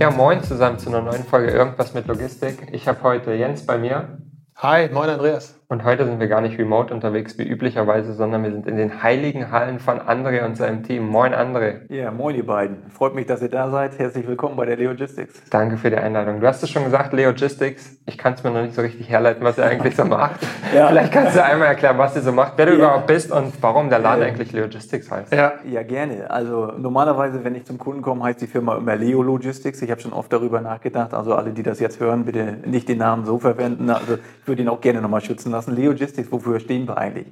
Ja, moin zusammen zu einer neuen Folge Irgendwas mit Logistik. Ich habe heute Jens bei mir. Hi, moin Andreas. Und heute sind wir gar nicht remote unterwegs wie üblicherweise, sondern wir sind in den heiligen Hallen von André und seinem Team. Moin André. Ja, moin ihr beiden. Freut mich, dass ihr da seid. Herzlich willkommen bei der Leogistics. Danke für die Einladung. Du hast es schon gesagt, Leogistics. Ich kann es mir noch nicht so richtig herleiten, was ihr eigentlich so macht. ja. Vielleicht kannst du einmal erklären, was ihr so macht, wer du ja. überhaupt bist und warum der Laden ja. eigentlich Leogistics heißt. Ja. ja, gerne. Also normalerweise, wenn ich zum Kunden komme, heißt die Firma immer Leo Logistics. Ich habe schon oft darüber nachgedacht. Also alle, die das jetzt hören, bitte nicht den Namen so verwenden. Also ich würde ihn auch gerne nochmal schützen lassen. Leogistics, wo wofür stehen wir eigentlich?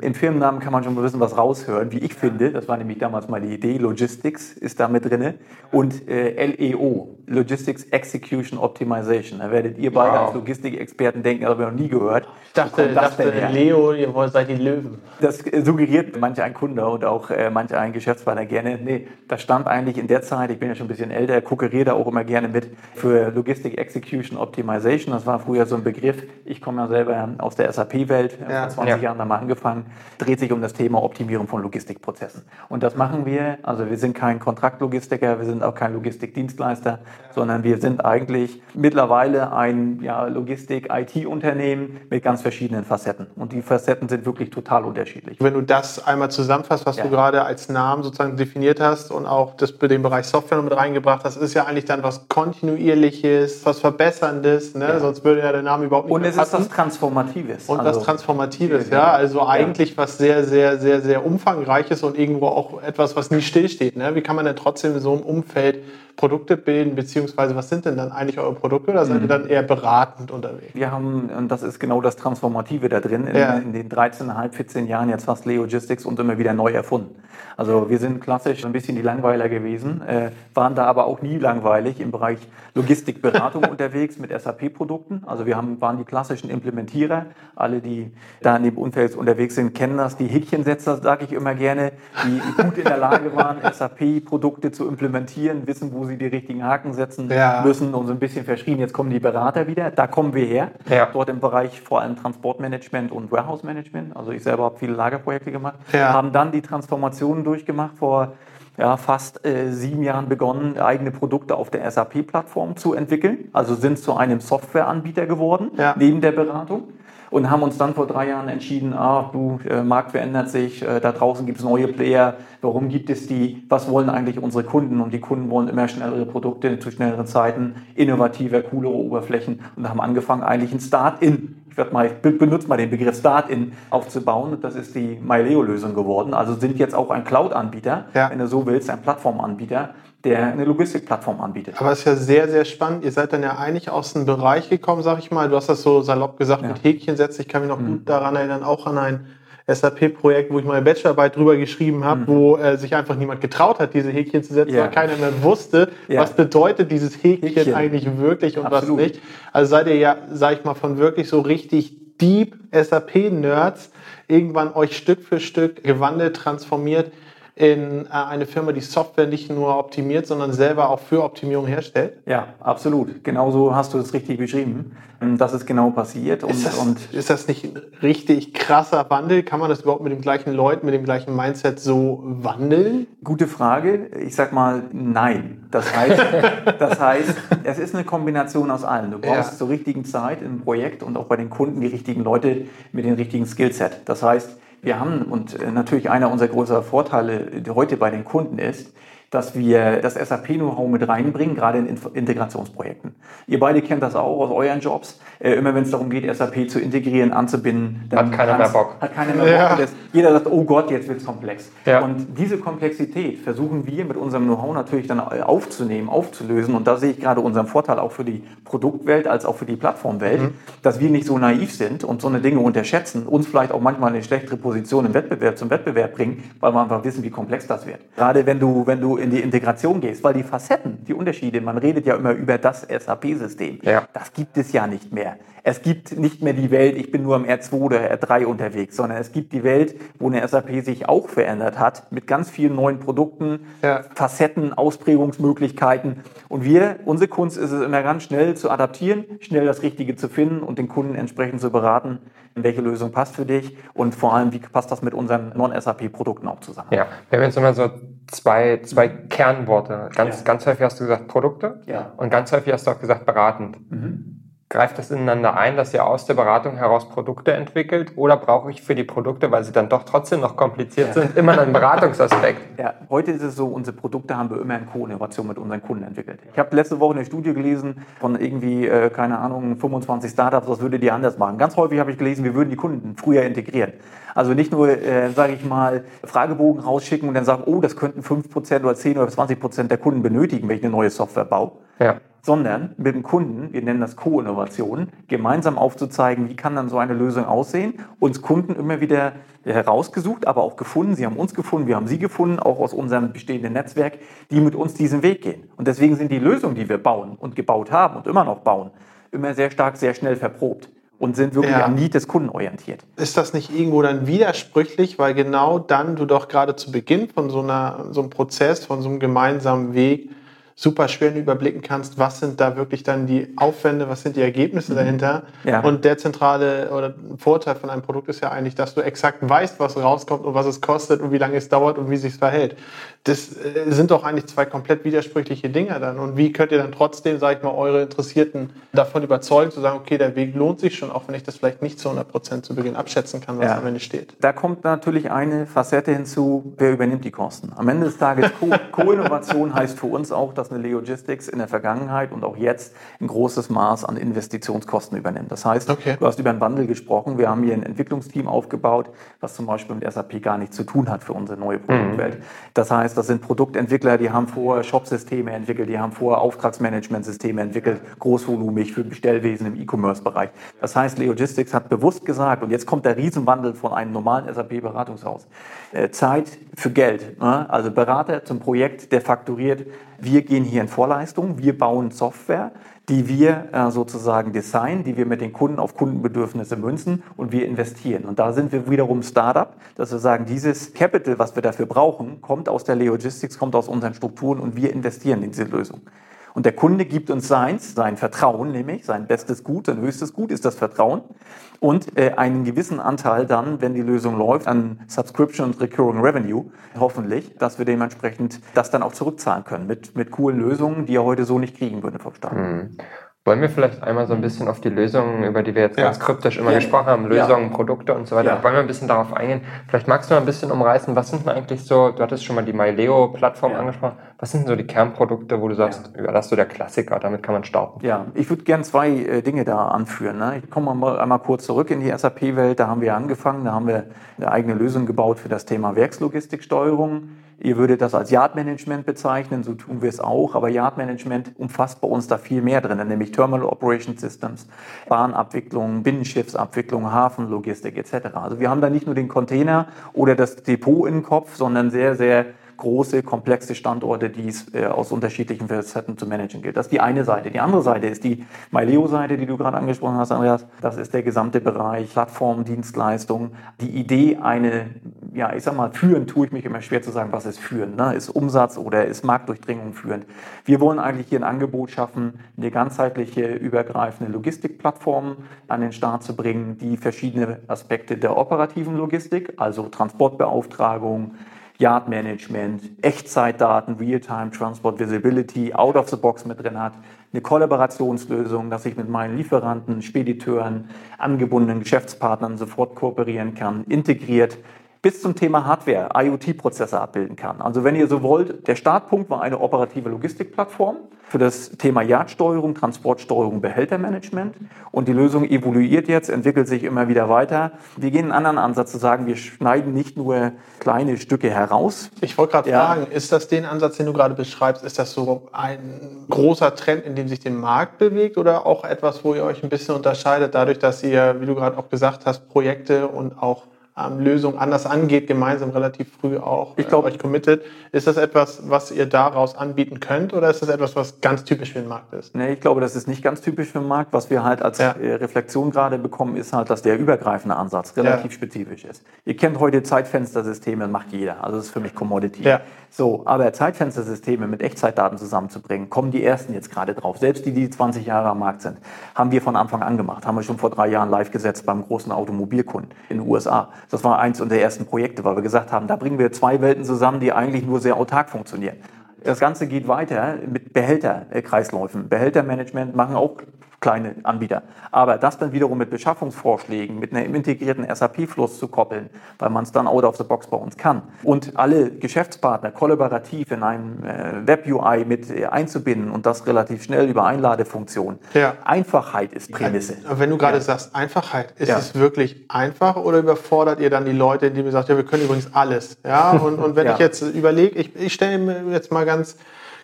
Im Firmennamen kann man schon ein bisschen was raushören, wie ich finde. Das war nämlich damals meine Idee. Logistics ist da mit drin. Und äh, LEO, Logistics Execution Optimization. Da werdet ihr beide wow. als Logistikexperten denken, das habe ich noch nie gehört. Ich dachte, dachte Leo, ihr wollt seid die Löwen. Das suggeriert manch ein Kunde und auch äh, manch ein Geschäftspartner gerne. Nee, das stand eigentlich in der Zeit, ich bin ja schon ein bisschen älter, kokeriere da auch immer gerne mit für Logistic Execution Optimization. Das war früher so ein Begriff. Ich komme ja selber aus der SAP-Welt, ja. vor 20 ja. Jahren haben wir angefangen, dreht sich um das Thema Optimierung von Logistikprozessen. Und das machen wir, also wir sind kein Kontraktlogistiker, wir sind auch kein Logistikdienstleister, ja. sondern wir sind eigentlich mittlerweile ein ja, Logistik-IT-Unternehmen mit ganz verschiedenen Facetten. Und die Facetten sind wirklich total unterschiedlich. Wenn du das einmal zusammenfasst, was du gerade als Namen sozusagen definiert hast und auch das, den Bereich Software mit reingebracht hast, ist ja eigentlich dann was Kontinuierliches, was Verbesserndes, ne? sonst würde ja der Name überhaupt nicht Und es ist was Transformatives. Und also, was Transformatives Transformatives, ja. Also eigentlich was sehr, sehr, sehr, sehr umfangreiches und irgendwo auch etwas, was nie stillsteht. Ne? Wie kann man denn trotzdem in so einem Umfeld Produkte bilden, beziehungsweise was sind denn dann eigentlich eure Produkte oder seid ihr mhm. dann eher beratend unterwegs? Wir haben, und das ist genau das Transformative da drin, in, ja. in den 13,5, 14 Jahren jetzt fast Leogistics und immer wieder neu erfunden. Also wir sind klassisch ein bisschen die Langweiler gewesen, äh, waren da aber auch nie langweilig im Bereich Logistikberatung unterwegs mit SAP-Produkten. Also wir haben, waren die klassischen Implementierer. Alle, die da in dem Umfeld unterwegs sind, kennen das. Die Häkchensetzer, sage ich immer gerne, die gut in der Lage waren, SAP-Produkte zu implementieren, wissen, wo wo sie die richtigen Haken setzen ja. müssen und so ein bisschen verschrieben. Jetzt kommen die Berater wieder. Da kommen wir her. Ja. Dort im Bereich vor allem Transportmanagement und Warehouse Management. Also ich selber habe viele Lagerprojekte gemacht. Ja. Haben dann die Transformationen durchgemacht vor ja, fast äh, sieben Jahren begonnen, eigene Produkte auf der SAP-Plattform zu entwickeln. Also sind zu einem Softwareanbieter geworden, neben der Beratung und haben uns dann vor drei Jahren entschieden, ah, du, äh, Markt verändert sich, äh, da draußen gibt es neue Player, warum gibt es die, was wollen eigentlich unsere Kunden? Und die Kunden wollen immer schnellere Produkte zu schnelleren Zeiten, innovativer, coolere Oberflächen. Und haben angefangen eigentlich ein Start-in ich werde mal, ich benutze mal den Begriff Start-in aufzubauen. Das ist die MyLeo-Lösung geworden. Also sind jetzt auch ein Cloud-Anbieter, ja. wenn du so willst, ein Plattformanbieter, der eine Logistikplattform anbietet. Aber es ist ja sehr, sehr spannend. Ihr seid dann ja eigentlich aus dem Bereich gekommen, sag ich mal. Du hast das so salopp gesagt ja. mit Häkchen setzen. Ich kann mich noch mhm. gut daran erinnern, auch an ein SAP-Projekt, wo ich meine Bachelorarbeit drüber geschrieben habe, mhm. wo äh, sich einfach niemand getraut hat, diese Häkchen zu setzen, ja. weil keiner mehr wusste, ja. was bedeutet dieses Häkchen, Häkchen, eigentlich wirklich und Absolut. was nicht. Also seid ihr ja, sag ich mal, von wirklich so richtig deep SAP-Nerds irgendwann euch Stück für Stück gewandelt, transformiert in äh, eine Firma, die Software nicht nur optimiert, sondern selber auch für Optimierung herstellt? Ja, absolut. Genauso hast du es richtig beschrieben. Ähm, das ist genau passiert. Und, ist, das, und ist das nicht ein richtig krasser Wandel? Kann man das überhaupt mit den gleichen Leuten, mit dem gleichen Mindset so wandeln? Gute Frage. Ich sag mal nein. Das heißt, das heißt es ist eine Kombination aus allen. Du brauchst ja. zur richtigen Zeit im Projekt und auch bei den Kunden die richtigen Leute mit dem richtigen Skillset. Das heißt, wir haben, und äh, natürlich einer unserer größeren Vorteile heute bei den Kunden ist, dass wir das SAP-Know-how mit reinbringen, gerade in Integrationsprojekten. Ihr beide kennt das auch aus euren Jobs. Äh, immer wenn es darum geht, SAP zu integrieren, anzubinden, dann hat keiner mehr Bock. Hat keiner mehr ja. Bock. jeder sagt, oh Gott, jetzt wird es komplex. Ja. Und diese Komplexität versuchen wir mit unserem Know-how natürlich dann aufzunehmen, aufzulösen. Und da sehe ich gerade unseren Vorteil auch für die Produktwelt als auch für die Plattformwelt, mhm. dass wir nicht so naiv sind und so eine Dinge unterschätzen, uns vielleicht auch manchmal eine schlechtere Position im Wettbewerb zum Wettbewerb bringen, weil wir einfach wissen, wie komplex das wird. Gerade wenn du, wenn du in die Integration gehst, weil die Facetten, die Unterschiede, man redet ja immer über das SAP-System, ja. das gibt es ja nicht mehr. Es gibt nicht mehr die Welt, ich bin nur am R2 oder R3 unterwegs, sondern es gibt die Welt, wo eine SAP sich auch verändert hat, mit ganz vielen neuen Produkten, ja. Facetten, Ausprägungsmöglichkeiten. Und wir, unsere Kunst ist es immer ganz schnell zu adaptieren, schnell das Richtige zu finden und den Kunden entsprechend zu beraten, welche Lösung passt für dich und vor allem, wie passt das mit unseren Non-SAP-Produkten auch zusammen. Ja, wir haben jetzt immer so zwei, zwei Kernworte. Ganz, ja. ganz häufig hast du gesagt Produkte ja. und ganz häufig hast du auch gesagt beratend. Mhm. Greift das ineinander ein, dass ihr aus der Beratung heraus Produkte entwickelt oder brauche ich für die Produkte, weil sie dann doch trotzdem noch kompliziert ja. sind, immer einen Beratungsaspekt? Ja, heute ist es so, unsere Produkte haben wir immer in Co-Innovation mit unseren Kunden entwickelt. Ich habe letzte Woche eine Studie gelesen von irgendwie, äh, keine Ahnung, 25 Startups, was würdet ihr anders machen? Ganz häufig habe ich gelesen, wir würden die Kunden früher integrieren. Also nicht nur, äh, sage ich mal, Fragebogen rausschicken und dann sagen, oh, das könnten 5% oder 10 oder 20% der Kunden benötigen, wenn ich eine neue Software baue. Ja sondern mit dem Kunden, wir nennen das Co-Innovation, gemeinsam aufzuzeigen, wie kann dann so eine Lösung aussehen, uns Kunden immer wieder herausgesucht, aber auch gefunden, sie haben uns gefunden, wir haben sie gefunden, auch aus unserem bestehenden Netzwerk, die mit uns diesen Weg gehen. Und deswegen sind die Lösungen, die wir bauen und gebaut haben und immer noch bauen, immer sehr stark, sehr schnell verprobt und sind wirklich ja. am Need des Kunden orientiert. Ist das nicht irgendwo dann widersprüchlich, weil genau dann du doch gerade zu Beginn von so, einer, so einem Prozess, von so einem gemeinsamen Weg super schwer überblicken kannst, was sind da wirklich dann die Aufwände, was sind die Ergebnisse mhm. dahinter. Ja. Und der zentrale oder Vorteil von einem Produkt ist ja eigentlich, dass du exakt weißt, was rauskommt und was es kostet und wie lange es dauert und wie sich verhält. Das äh, sind doch eigentlich zwei komplett widersprüchliche Dinge dann. Und wie könnt ihr dann trotzdem, sag ich mal, eure Interessierten davon überzeugen, zu sagen, okay, der Weg lohnt sich schon, auch wenn ich das vielleicht nicht zu 100 Prozent zu Beginn abschätzen kann, was ja. am Ende steht. Da kommt natürlich eine Facette hinzu, wer übernimmt die Kosten. Am Ende des Tages, Co-Innovation heißt für uns auch, dass eine Logistics in der Vergangenheit und auch jetzt ein großes Maß an Investitionskosten übernimmt. Das heißt, okay. du hast über einen Wandel gesprochen. Wir haben hier ein Entwicklungsteam aufgebaut, was zum Beispiel mit SAP gar nichts zu tun hat für unsere neue Produktwelt. Mhm. Das heißt, das sind Produktentwickler, die haben vorher Shopsysteme entwickelt, die haben vorher Auftragsmanagementsysteme entwickelt, großvolumig für Bestellwesen im E-Commerce-Bereich. Das heißt, Logistics hat bewusst gesagt, und jetzt kommt der Riesenwandel von einem normalen SAP-Beratungshaus. Äh, Zeit für Geld. Ne? Also Berater zum Projekt, der fakturiert wir gehen hier in Vorleistung, wir bauen Software, die wir äh, sozusagen designen, die wir mit den Kunden auf Kundenbedürfnisse münzen und wir investieren. Und da sind wir wiederum Startup, dass wir sagen, dieses Capital, was wir dafür brauchen, kommt aus der Logistics, kommt aus unseren Strukturen und wir investieren in diese Lösung. Und der Kunde gibt uns seins, sein Vertrauen, nämlich sein bestes Gut, sein höchstes Gut ist das Vertrauen und äh, einen gewissen Anteil dann, wenn die Lösung läuft, an Subscription und Recurring Revenue, hoffentlich, dass wir dementsprechend das dann auch zurückzahlen können mit, mit coolen Lösungen, die er heute so nicht kriegen würde vom Staat. Mhm. Wollen wir vielleicht einmal so ein bisschen auf die Lösungen, über die wir jetzt ja. ganz kryptisch immer ja. gesprochen haben, Lösungen, ja. Produkte und so weiter, wollen wir ein bisschen darauf eingehen? Vielleicht magst du mal ein bisschen umreißen, was sind denn eigentlich so, du hattest schon mal die MyLeo-Plattform angesprochen, was sind denn so die Kernprodukte, wo du sagst, ja. das ist so der Klassiker, damit kann man starten? Ja, ich würde gerne zwei äh, Dinge da anführen. Ne? Ich komme mal einmal kurz zurück in die SAP-Welt, da haben wir angefangen, da haben wir eine eigene Lösung gebaut für das Thema Werkslogistiksteuerung Ihr würdet das als Yard-Management bezeichnen, so tun wir es auch, aber Yard-Management umfasst bei uns da viel mehr drin, nämlich Terminal Operation Systems, Bahnabwicklung, Binnenschiffsabwicklung, Hafenlogistik etc. Also wir haben da nicht nur den Container oder das Depot im Kopf, sondern sehr, sehr große, komplexe Standorte, die es äh, aus unterschiedlichen Facetten zu managen gilt. Das ist die eine Seite. Die andere Seite ist die MyLeo-Seite, die du gerade angesprochen hast, Andreas. Das ist der gesamte Bereich Plattform, Dienstleistung. Die Idee, eine, ja, ich sag mal, führen tue ich mich immer schwer zu sagen, was ist führen. Ne? Ist Umsatz oder ist Marktdurchdringung führend? Wir wollen eigentlich hier ein Angebot schaffen, eine ganzheitliche, übergreifende Logistikplattform an den Start zu bringen, die verschiedene Aspekte der operativen Logistik, also Transportbeauftragung, Yard Management, Echtzeitdaten, Real-Time Transport Visibility, out of the box mit drin hat, eine Kollaborationslösung, dass ich mit meinen Lieferanten, Spediteuren, angebundenen Geschäftspartnern sofort kooperieren kann, integriert bis zum Thema Hardware, IoT-Prozesse abbilden kann. Also wenn ihr so wollt, der Startpunkt war eine operative Logistikplattform für das Thema Yardsteuerung, Transportsteuerung, Behältermanagement und die Lösung evoluiert jetzt, entwickelt sich immer wieder weiter. Wir gehen einen anderen Ansatz zu sagen, wir schneiden nicht nur kleine Stücke heraus. Ich wollte gerade ja. fragen, ist das den Ansatz, den du gerade beschreibst, ist das so ein großer Trend, in dem sich den Markt bewegt oder auch etwas, wo ihr euch ein bisschen unterscheidet, dadurch, dass ihr, wie du gerade auch gesagt hast, Projekte und auch ähm, Lösungen anders angeht, gemeinsam relativ früh auch ich glaub, äh, euch committet. Ist das etwas, was ihr daraus anbieten könnt oder ist das etwas, was ganz typisch für den Markt ist? Nee, ich glaube, das ist nicht ganz typisch für den Markt. Was wir halt als ja. Äh, Reflexion gerade bekommen, ist halt, dass der übergreifende Ansatz relativ ja. spezifisch ist. Ihr kennt heute Zeitfenstersysteme, macht jeder. Also das ist für mich Commodity. Ja. So, aber Zeitfenstersysteme mit Echtzeitdaten zusammenzubringen, kommen die ersten jetzt gerade drauf. Selbst die, die 20 Jahre am Markt sind, haben wir von Anfang an gemacht. Haben wir schon vor drei Jahren live gesetzt beim großen Automobilkunden in den USA. Das war eins unserer ersten Projekte, weil wir gesagt haben, da bringen wir zwei Welten zusammen, die eigentlich nur sehr autark funktionieren. Das Ganze geht weiter mit Behälterkreisläufen. Behältermanagement machen auch kleine Anbieter. Aber das dann wiederum mit Beschaffungsvorschlägen, mit einem integrierten SAP-Fluss zu koppeln, weil man es dann out of the box bei uns kann. Und alle Geschäftspartner kollaborativ in einem äh, Web-UI mit äh, einzubinden und das relativ schnell über Einladefunktion. Ja. Einfachheit ist Prämisse. Ja, wenn du gerade ja. sagst, Einfachheit, ist es wirklich einfach oder überfordert ihr dann die Leute, die mir sagen, ja, wir können übrigens alles? Ja, und, und wenn ich jetzt überlege, ich, ich stelle mir jetzt mal ganz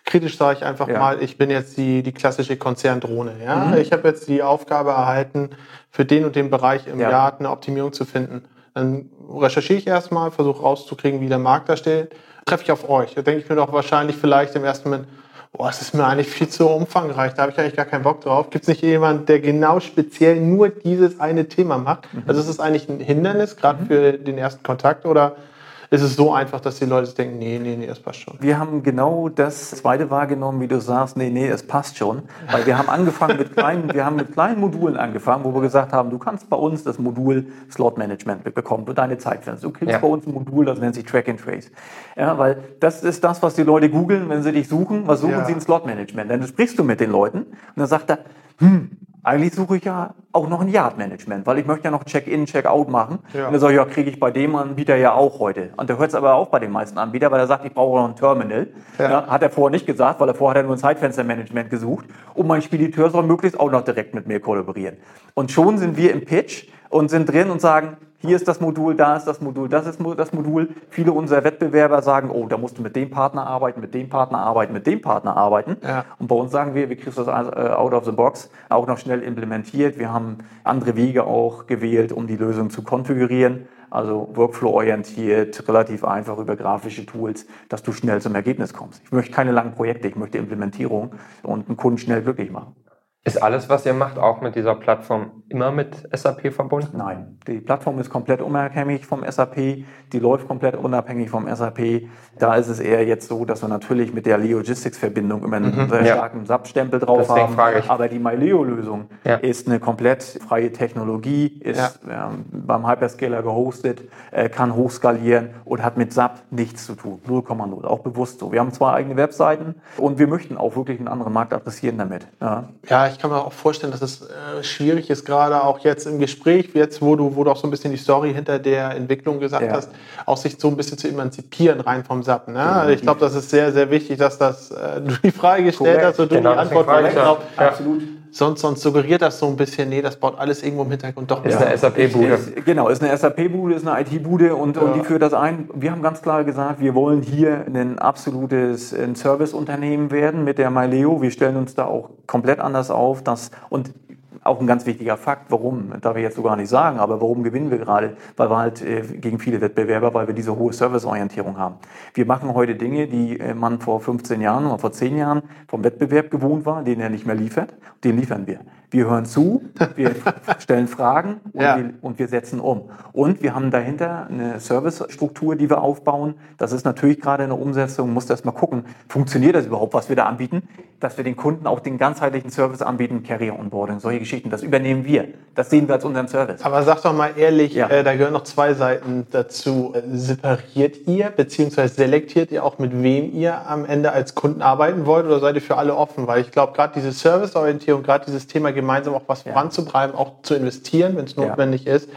kritisch sage ich einfach ja. mal, ich bin jetzt die, die klassische Konzerndrohne. Ja? Mhm. Ich habe jetzt die Aufgabe erhalten, für den und den Bereich im ja. Jahr eine Optimierung zu finden. Dann recherchiere ich erstmal, versuche rauszukriegen, wie der Markt da steht. Treffe ich auf euch. Da denke ich mir doch wahrscheinlich vielleicht im ersten Moment, boah, das ist mir eigentlich viel zu umfangreich, da habe ich eigentlich gar keinen Bock drauf. Gibt es nicht jemanden, der genau speziell nur dieses eine Thema macht? Mhm. Also ist es eigentlich ein Hindernis, gerade mhm. für den ersten Kontakt oder ist es so einfach, dass die Leute denken, nee, nee, nee, das passt schon. Wir haben genau das zweite wahrgenommen, wie du sagst, nee, nee, es passt schon. Weil wir haben angefangen mit kleinen, wir haben mit kleinen Modulen angefangen, wo wir gesagt haben, du kannst bei uns das Modul Slot Management bekommen für deine Zeitfenster. Du kriegst ja. bei uns ein Modul, das nennt sich Track and Trace. Ja, weil das ist das, was die Leute googeln, wenn sie dich suchen. Was suchen ja. sie in Slot Management? Dann sprichst du mit den Leuten und dann sagt er, hm, eigentlich suche ich ja auch noch ein Yard-Management, weil ich möchte ja noch Check-in, Check-out machen. Ja. Und dann sage ich, ja, kriege ich bei dem Anbieter ja auch heute. Und der hört es aber auch bei den meisten Anbietern, weil er sagt, ich brauche noch ein Terminal. Ja. Ja, hat er vorher nicht gesagt, weil er vorher hat er nur ein Zeitfenster-Management gesucht. Und mein Spediteur soll möglichst auch noch direkt mit mir kollaborieren. Und schon sind wir im Pitch und sind drin und sagen, hier ist das Modul, da ist das Modul, das ist das Modul. Viele unserer Wettbewerber sagen, oh, da musst du mit dem Partner arbeiten, mit dem Partner arbeiten, mit dem Partner arbeiten. Ja. Und bei uns sagen wir, wir kriegen das äh, out of the box auch noch schnell implementiert. Wir haben andere Wege auch gewählt, um die Lösung zu konfigurieren. Also Workflow-orientiert, relativ einfach über grafische Tools, dass du schnell zum Ergebnis kommst. Ich möchte keine langen Projekte, ich möchte Implementierung und einen Kunden schnell glücklich machen. Ist alles, was ihr macht, auch mit dieser Plattform immer mit SAP verbunden? Nein, die Plattform ist komplett unabhängig vom SAP, die läuft komplett unabhängig vom SAP. Da ist es eher jetzt so, dass wir natürlich mit der Leogistics-Verbindung immer einen mhm, sehr ja. starken SAP-Stempel drauf Deswegen haben. Aber die MyLeo-Lösung ja. ist eine komplett freie Technologie, ist ja. ähm, beim Hyperscaler gehostet, äh, kann hochskalieren und hat mit SAP nichts zu tun. 0,0, auch bewusst so. Wir haben zwei eigene Webseiten und wir möchten auch wirklich einen anderen Markt adressieren damit. Ja, ja ich kann mir auch vorstellen, dass es äh, schwierig ist, gerade auch jetzt im Gespräch, jetzt wo du, wo du auch so ein bisschen die Story hinter der Entwicklung gesagt ja. hast, auch sich so ein bisschen zu emanzipieren rein vom SAP. Ne? Ja, ich glaube, das ist sehr, sehr wichtig, dass das äh, du die Frage gestellt Korrekt. hast und du genau, die Antwort korrekt ja. Absolut. Sonst, sonst suggeriert das so ein bisschen, nee, das baut alles irgendwo im Hintergrund doch. Ist eine SAP-Bude. Genau, ist eine SAP-Bude, ist eine IT-Bude und, ja. und die führt das ein. Wir haben ganz klar gesagt, wir wollen hier ein absolutes Serviceunternehmen werden mit der MyLeo. Wir stellen uns da auch komplett anders auf. Dass, und auch ein ganz wichtiger Fakt, warum, darf ich jetzt so gar nicht sagen, aber warum gewinnen wir gerade? Weil wir halt äh, gegen viele Wettbewerber, weil wir diese hohe Serviceorientierung haben. Wir machen heute Dinge, die äh, man vor 15 Jahren oder vor 10 Jahren vom Wettbewerb gewohnt war, den er nicht mehr liefert, den liefern wir. Wir hören zu, wir stellen Fragen und, ja. wir, und, wir, setzen um. Und wir haben dahinter eine Servicestruktur, die wir aufbauen. Das ist natürlich gerade eine Umsetzung, muss erst mal gucken, funktioniert das überhaupt, was wir da anbieten, dass wir den Kunden auch den ganzheitlichen Service anbieten, Carrier Onboarding, solche Geschichten. Das übernehmen wir. Das sehen wir als unseren Service. Aber sag doch mal ehrlich, ja. äh, da gehören noch zwei Seiten dazu. Separiert ihr beziehungsweise selektiert ihr auch, mit wem ihr am Ende als Kunden arbeiten wollt oder seid ihr für alle offen? Weil ich glaube, gerade diese Serviceorientierung, gerade dieses Thema gemeinsam auch was ja. voranzutreiben, auch zu investieren, wenn es notwendig ja. ist.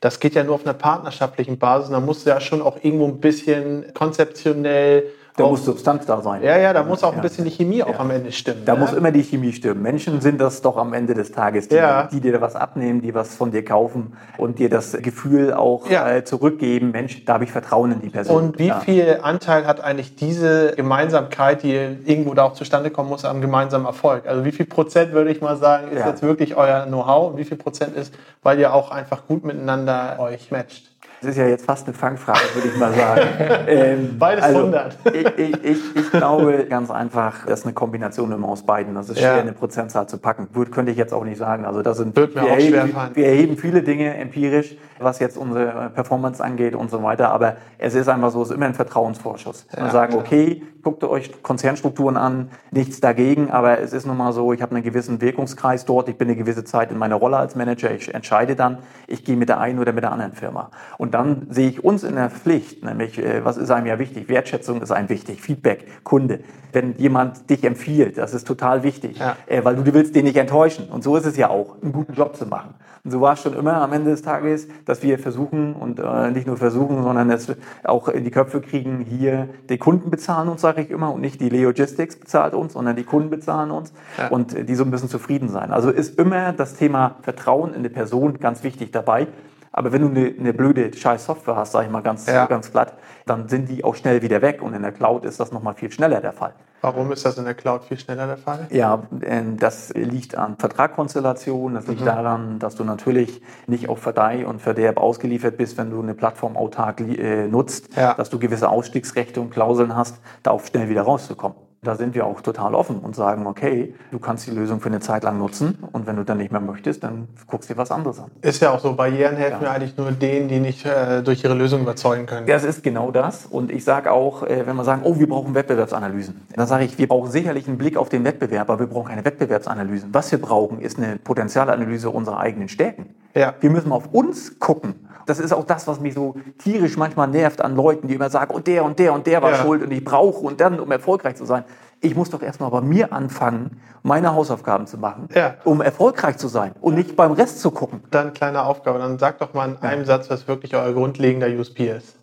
Das geht ja nur auf einer partnerschaftlichen Basis. Da muss ja schon auch irgendwo ein bisschen konzeptionell da muss Substanz da sein. Ja, ja, da muss auch ein bisschen die Chemie auch am Ende stimmen. Da ne? muss immer die Chemie stimmen. Menschen sind das doch am Ende des Tages, die, die dir was abnehmen, die was von dir kaufen und dir das Gefühl auch äh, zurückgeben, Mensch, da habe ich Vertrauen in die Person. Und wie viel Anteil hat eigentlich diese Gemeinsamkeit, die irgendwo da auch zustande kommen muss, am gemeinsamen Erfolg? Also wie viel Prozent würde ich mal sagen, ist jetzt wirklich euer Know-how und wie viel Prozent ist, weil ihr auch einfach gut miteinander euch matcht? Das ist ja jetzt fast eine Fangfrage, würde ich mal sagen. ähm, Beides also, 100. ich, ich, ich, ich, glaube ganz einfach, das ist eine Kombination immer aus beiden. Das ist schwer, ja. eine Prozentzahl zu packen. Würde, könnte ich jetzt auch nicht sagen. Also das sind, Wird mir wir, auch erheben, schwer wir erheben viele Dinge empirisch, was jetzt unsere Performance angeht und so weiter. Aber es ist einfach so, es ist immer ein Vertrauensvorschuss. Ja, wir sagen, okay, guckt euch Konzernstrukturen an, nichts dagegen, aber es ist nun mal so, ich habe einen gewissen Wirkungskreis dort, ich bin eine gewisse Zeit in meiner Rolle als Manager, ich entscheide dann, ich gehe mit der einen oder mit der anderen Firma. Und dann sehe ich uns in der Pflicht, nämlich, äh, was ist einem ja wichtig? Wertschätzung ist einem wichtig, Feedback, Kunde. Wenn jemand dich empfiehlt, das ist total wichtig, ja. Äh, weil du, willst den nicht enttäuschen. Und so ist es ja auch, einen guten Job zu machen. Und so war es schon immer am Ende des Tages, dass wir versuchen und äh, nicht nur versuchen, sondern es auch in die Köpfe kriegen, hier die Kunden bezahlen uns, sage ich immer, und nicht die Logistics bezahlt uns, sondern die Kunden bezahlen uns ja. und die so ein bisschen zufrieden sein. Also ist immer das Thema Vertrauen in eine Person ganz wichtig dabei. Aber wenn du eine, eine blöde scheiß Software hast, sage ich mal ganz, ja. ganz platt, dann sind die auch schnell wieder weg. Und in der Cloud ist das nochmal viel schneller der Fall. Warum ist das in der Cloud viel schneller der Fall? Ja, ähm, das liegt an Vertragkonstellationen, das liegt mhm. daran, dass du natürlich nicht auf Verdeih und Verderb ausgeliefert bist, wenn du eine Plattform autark äh, nutzt, ja. dass du gewisse Ausstiegsrechte und Klauseln hast, da auch schnell wieder rauszukommen. Da sind wir auch total offen und sagen, okay, du kannst die Lösung für eine Zeit lang nutzen und wenn du dann nicht mehr möchtest, dann guckst du dir was anderes an. Ist ja auch so, Barrieren helfen ja. eigentlich nur denen, die nicht äh, durch ihre Lösung überzeugen können. Das ist genau das und ich sage auch, äh, wenn wir sagen, oh, wir brauchen Wettbewerbsanalysen, dann sage ich, wir brauchen sicherlich einen Blick auf den Wettbewerb, aber wir brauchen keine Wettbewerbsanalysen. Was wir brauchen, ist eine Potenzialanalyse unserer eigenen Stärken. Ja. Wir müssen auf uns gucken das ist auch das, was mich so tierisch manchmal nervt an Leuten, die immer sagen, und der und der und der war ja. schuld und ich brauche und dann, um erfolgreich zu sein. Ich muss doch erstmal bei mir anfangen, meine Hausaufgaben zu machen, ja. um erfolgreich zu sein und nicht beim Rest zu gucken. Dann kleine Aufgabe, dann sag doch mal in einem ja. Satz, was wirklich euer grundlegender USP ist.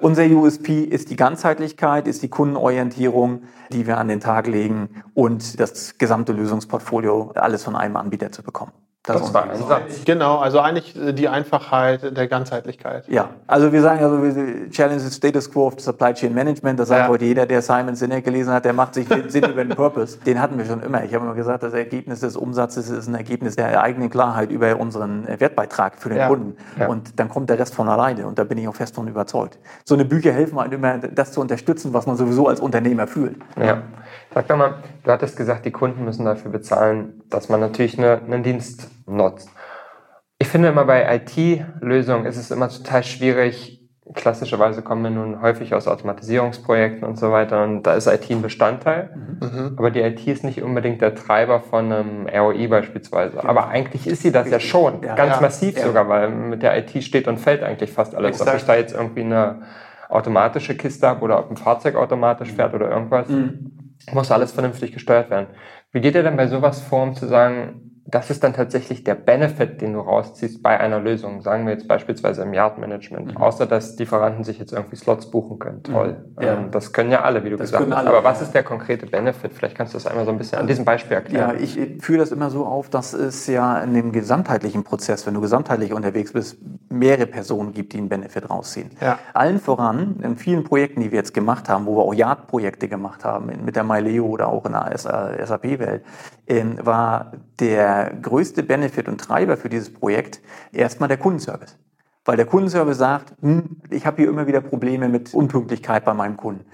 Unser USP ist die Ganzheitlichkeit, ist die Kundenorientierung, die wir an den Tag legen und das gesamte Lösungsportfolio, alles von einem Anbieter zu bekommen. Das, das war ein Satz. Genau, also eigentlich äh, die Einfachheit der Ganzheitlichkeit. Ja, also wir sagen also, wir Challenge the Status Quo of Supply Chain Management. Das sagt ja. heute jeder, der Simon Sinek gelesen hat, der macht sich den Sinn über den Purpose. Den hatten wir schon immer. Ich habe immer gesagt, das Ergebnis des Umsatzes ist ein Ergebnis der eigenen Klarheit über unseren Wertbeitrag für den ja. Kunden. Ja. Und dann kommt der Rest von alleine. Und da bin ich auch fest von überzeugt. So eine Bücher helfen einem immer, das zu unterstützen, was man sowieso als Unternehmer fühlt. Ja. Sag doch mal, du hattest gesagt, die Kunden müssen dafür bezahlen, dass man natürlich eine, einen Dienst nutzt. Ich finde immer bei IT-Lösungen ist es immer total schwierig. Klassischerweise kommen wir nun häufig aus Automatisierungsprojekten und so weiter und da ist IT ein Bestandteil. Mhm. Aber die IT ist nicht unbedingt der Treiber von einem ROI beispielsweise. Aber eigentlich ist sie das ja schon, ja, ganz ja, massiv sogar, weil mit der IT steht und fällt eigentlich fast alles. Exakt. Ob ich da jetzt irgendwie eine automatische Kiste habe oder ob ein Fahrzeug automatisch fährt oder irgendwas. Mhm muss alles vernünftig gesteuert werden. Wie geht ihr denn bei sowas vor, um zu sagen, das ist dann tatsächlich der Benefit, den du rausziehst bei einer Lösung. Sagen wir jetzt beispielsweise im Yard-Management. Mhm. Außer, dass Lieferanten sich jetzt irgendwie Slots buchen können. Mhm. Toll. Ja. Ähm, das können ja alle, wie du das gesagt hast. Alle, Aber was ist der konkrete Benefit? Vielleicht kannst du das einmal so ein bisschen an diesem Beispiel erklären. Ja, ich führe das immer so auf, dass es ja in dem gesamtheitlichen Prozess, wenn du gesamtheitlich unterwegs bist, mehrere Personen gibt, die einen Benefit rausziehen. Ja. Allen voran, in vielen Projekten, die wir jetzt gemacht haben, wo wir auch Yard-Projekte gemacht haben, mit der Myleo oder auch in der SAP-Welt, ähm, war der größte Benefit und Treiber für dieses Projekt erstmal der Kundenservice. Weil der Kundenservice sagt, hm, ich habe hier immer wieder Probleme mit Unpünktlichkeit bei meinem Kunden.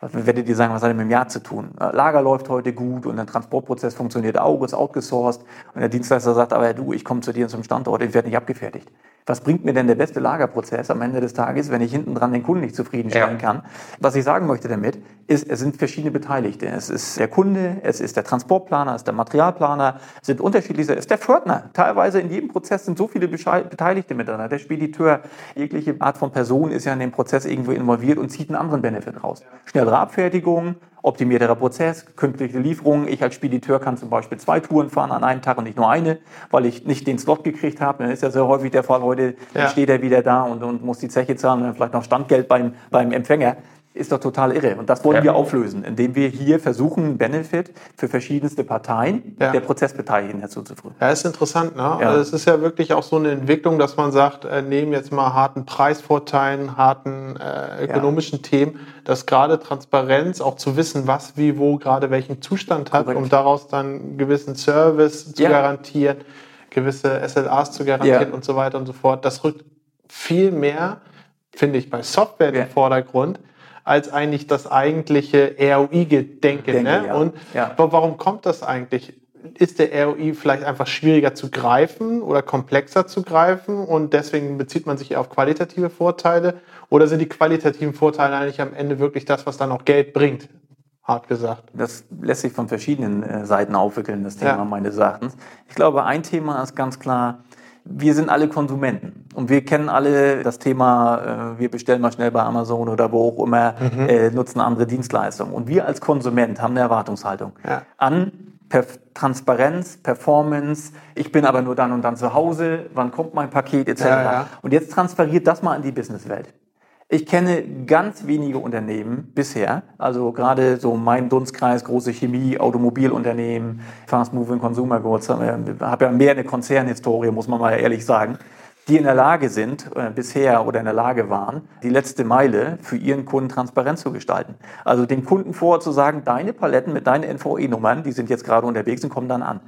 Werdet ihr sagen, was hat er mit dem Jahr zu tun? Äh, Lager läuft heute gut und der Transportprozess funktioniert auch, ist outgesourced. Und der Dienstleister sagt, aber du, ich komme zu dir zum Standort, ich werde nicht abgefertigt was bringt mir denn der beste Lagerprozess am Ende des Tages, wenn ich hinten dran den Kunden nicht zufriedenstellen ja. kann? Was ich sagen möchte damit, ist, es sind verschiedene Beteiligte. Es ist der Kunde, es ist der Transportplaner, es ist der Materialplaner, es sind unterschiedliche, es ist der Fördner. Teilweise in jedem Prozess sind so viele Beteiligte miteinander. Der Spediteur, jegliche Art von Person ist ja in den Prozess irgendwo involviert und zieht einen anderen Benefit raus. Schnellere Abfertigung, optimierterer Prozess, künftige Lieferungen. Ich als Spediteur kann zum Beispiel zwei Touren fahren an einem Tag und nicht nur eine, weil ich nicht den Slot gekriegt habe. Dann ist ja sehr häufig der Fall, heute ja. steht er wieder da und, und muss die Zeche zahlen und dann vielleicht noch Standgeld beim, beim Empfänger ist doch total irre. Und das wollen ja. wir auflösen, indem wir hier versuchen, Benefit für verschiedenste Parteien ja. der Prozessbeteiligten herzuzuführen. Ja, ist interessant. Ne? Ja. Also es ist ja wirklich auch so eine Entwicklung, dass man sagt, äh, nehmen jetzt mal harten Preisvorteilen, harten äh, ökonomischen. Themen, dass gerade Transparenz, auch zu wissen, was wie wo gerade welchen Zustand hat, Korrekt. um daraus dann gewissen Service zu garantieren, gewisse SLAs zu garantieren und so weiter und so fort, das rückt viel mehr, finde ich, bei Software ja. im Vordergrund als eigentlich das eigentliche ROI-Gedenke. Ne? Ja. Und ja. warum kommt das eigentlich? Ist der ROI vielleicht einfach schwieriger zu greifen oder komplexer zu greifen und deswegen bezieht man sich eher auf qualitative Vorteile? Oder sind die qualitativen Vorteile eigentlich am Ende wirklich das, was dann auch Geld bringt? hart gesagt. Das lässt sich von verschiedenen äh, Seiten aufwickeln, das Thema ja. meines Erachtens. Ich glaube, ein Thema ist ganz klar, wir sind alle Konsumenten und wir kennen alle das Thema, äh, wir bestellen mal schnell bei Amazon oder wo auch immer, mhm. äh, nutzen andere Dienstleistungen. Und wir als Konsument haben eine Erwartungshaltung ja. an Perf Transparenz, Performance, ich bin aber nur dann und dann zu Hause, wann kommt mein Paket etc. Ja, ja. Und jetzt transferiert das mal in die Businesswelt. Ich kenne ganz wenige Unternehmen bisher, also gerade so mein Dunstkreis, große Chemie, Automobilunternehmen, Fast Moving Consumer Goods, habe ja mehr eine Konzernhistorie, muss man mal ehrlich sagen, die in der Lage sind, äh, bisher oder in der Lage waren, die letzte Meile für ihren Kunden transparent zu gestalten. Also dem Kunden vor zu sagen, deine Paletten mit deinen NVE-Nummern, die sind jetzt gerade unterwegs und kommen dann an.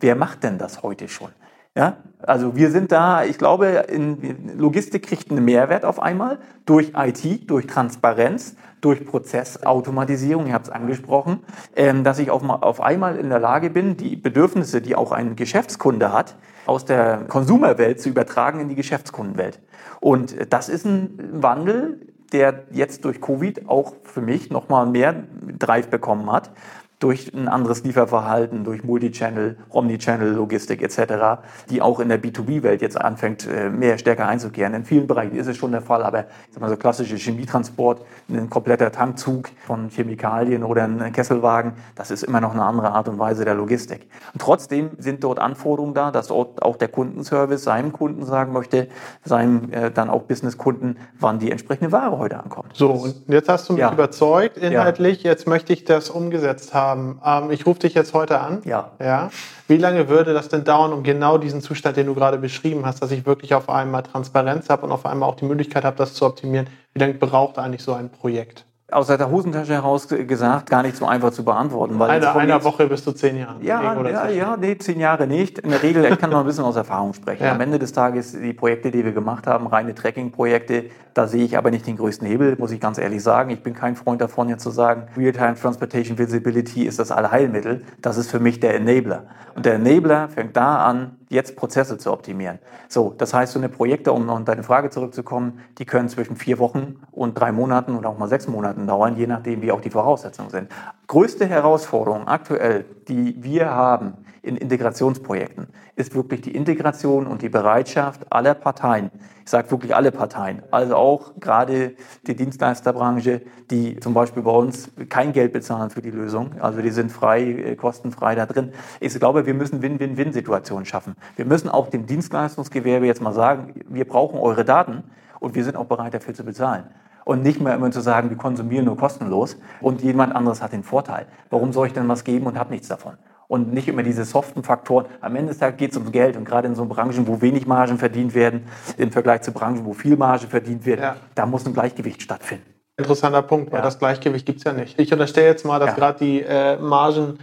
Wer macht denn das heute schon? Ja, also wir sind da, ich glaube, in Logistik kriegt einen Mehrwert auf einmal durch IT, durch Transparenz, durch Prozessautomatisierung, ich habe es angesprochen, ähm, dass ich auf, auf einmal in der Lage bin, die Bedürfnisse, die auch ein Geschäftskunde hat, aus der Konsumerwelt zu übertragen in die Geschäftskundenwelt. Und das ist ein Wandel, der jetzt durch Covid auch für mich nochmal mehr Drive bekommen hat, durch ein anderes Lieferverhalten, durch Multichannel, Omnichannel-Logistik etc., die auch in der B2B-Welt jetzt anfängt, äh, mehr stärker einzukehren. In vielen Bereichen ist es schon der Fall, aber ich sag mal so klassische Chemietransport, ein kompletter Tankzug von Chemikalien oder ein Kesselwagen, das ist immer noch eine andere Art und Weise der Logistik. Und trotzdem sind dort Anforderungen da, dass dort auch der Kundenservice seinem Kunden sagen möchte, seinem äh, dann auch Businesskunden, wann die entsprechende Ware heute ankommt. So, und jetzt hast du mich ja. überzeugt inhaltlich, ja. jetzt möchte ich das umgesetzt haben haben. Ähm, ich rufe dich jetzt heute an. Ja. ja. Wie lange würde das denn dauern, um genau diesen Zustand, den du gerade beschrieben hast, dass ich wirklich auf einmal Transparenz habe und auf einmal auch die Möglichkeit habe, das zu optimieren? Wie lange braucht eigentlich so ein Projekt? Aus der Hosentasche heraus gesagt, gar nicht so einfach zu beantworten. Weil Eine, einer Woche bis zu zehn Jahren. Ja, ja, ja, nee, zehn Jahre nicht. In der Regel, kann noch ein bisschen aus Erfahrung sprechen. Ja. Am Ende des Tages, die Projekte, die wir gemacht haben, reine Tracking-Projekte, da sehe ich aber nicht den größten Hebel, muss ich ganz ehrlich sagen. Ich bin kein Freund davon, jetzt zu sagen, Real-Time Transportation Visibility ist das Allheilmittel. Das ist für mich der Enabler. Und der Enabler fängt da an, jetzt Prozesse zu optimieren. So, das heißt, so eine Projekte, um noch deine Frage zurückzukommen, die können zwischen vier Wochen und drei Monaten oder auch mal sechs Monaten dauern, je nachdem, wie auch die Voraussetzungen sind. Größte Herausforderung aktuell, die wir haben in Integrationsprojekten, ist wirklich die Integration und die Bereitschaft aller Parteien, ich sage wirklich alle Parteien, also auch gerade die Dienstleisterbranche, die zum Beispiel bei uns kein Geld bezahlen für die Lösung, also die sind frei, äh, kostenfrei da drin. Ich glaube, wir müssen Win-Win-Win-Situationen schaffen. Wir müssen auch dem Dienstleistungsgewerbe jetzt mal sagen, wir brauchen eure Daten und wir sind auch bereit dafür zu bezahlen und nicht mehr immer zu sagen, wir konsumieren nur kostenlos und jemand anderes hat den Vorteil. Warum soll ich denn was geben und habe nichts davon? Und nicht immer diese soften Faktoren. Am Ende des Tages geht es ums Geld und gerade in so Branchen, wo wenig Margen verdient werden, im Vergleich zu Branchen, wo viel Marge verdient wird, ja. da muss ein Gleichgewicht stattfinden. Interessanter Punkt, weil ja. das Gleichgewicht gibt es ja nicht. Ich unterstelle jetzt mal, dass ja. gerade die äh, Margen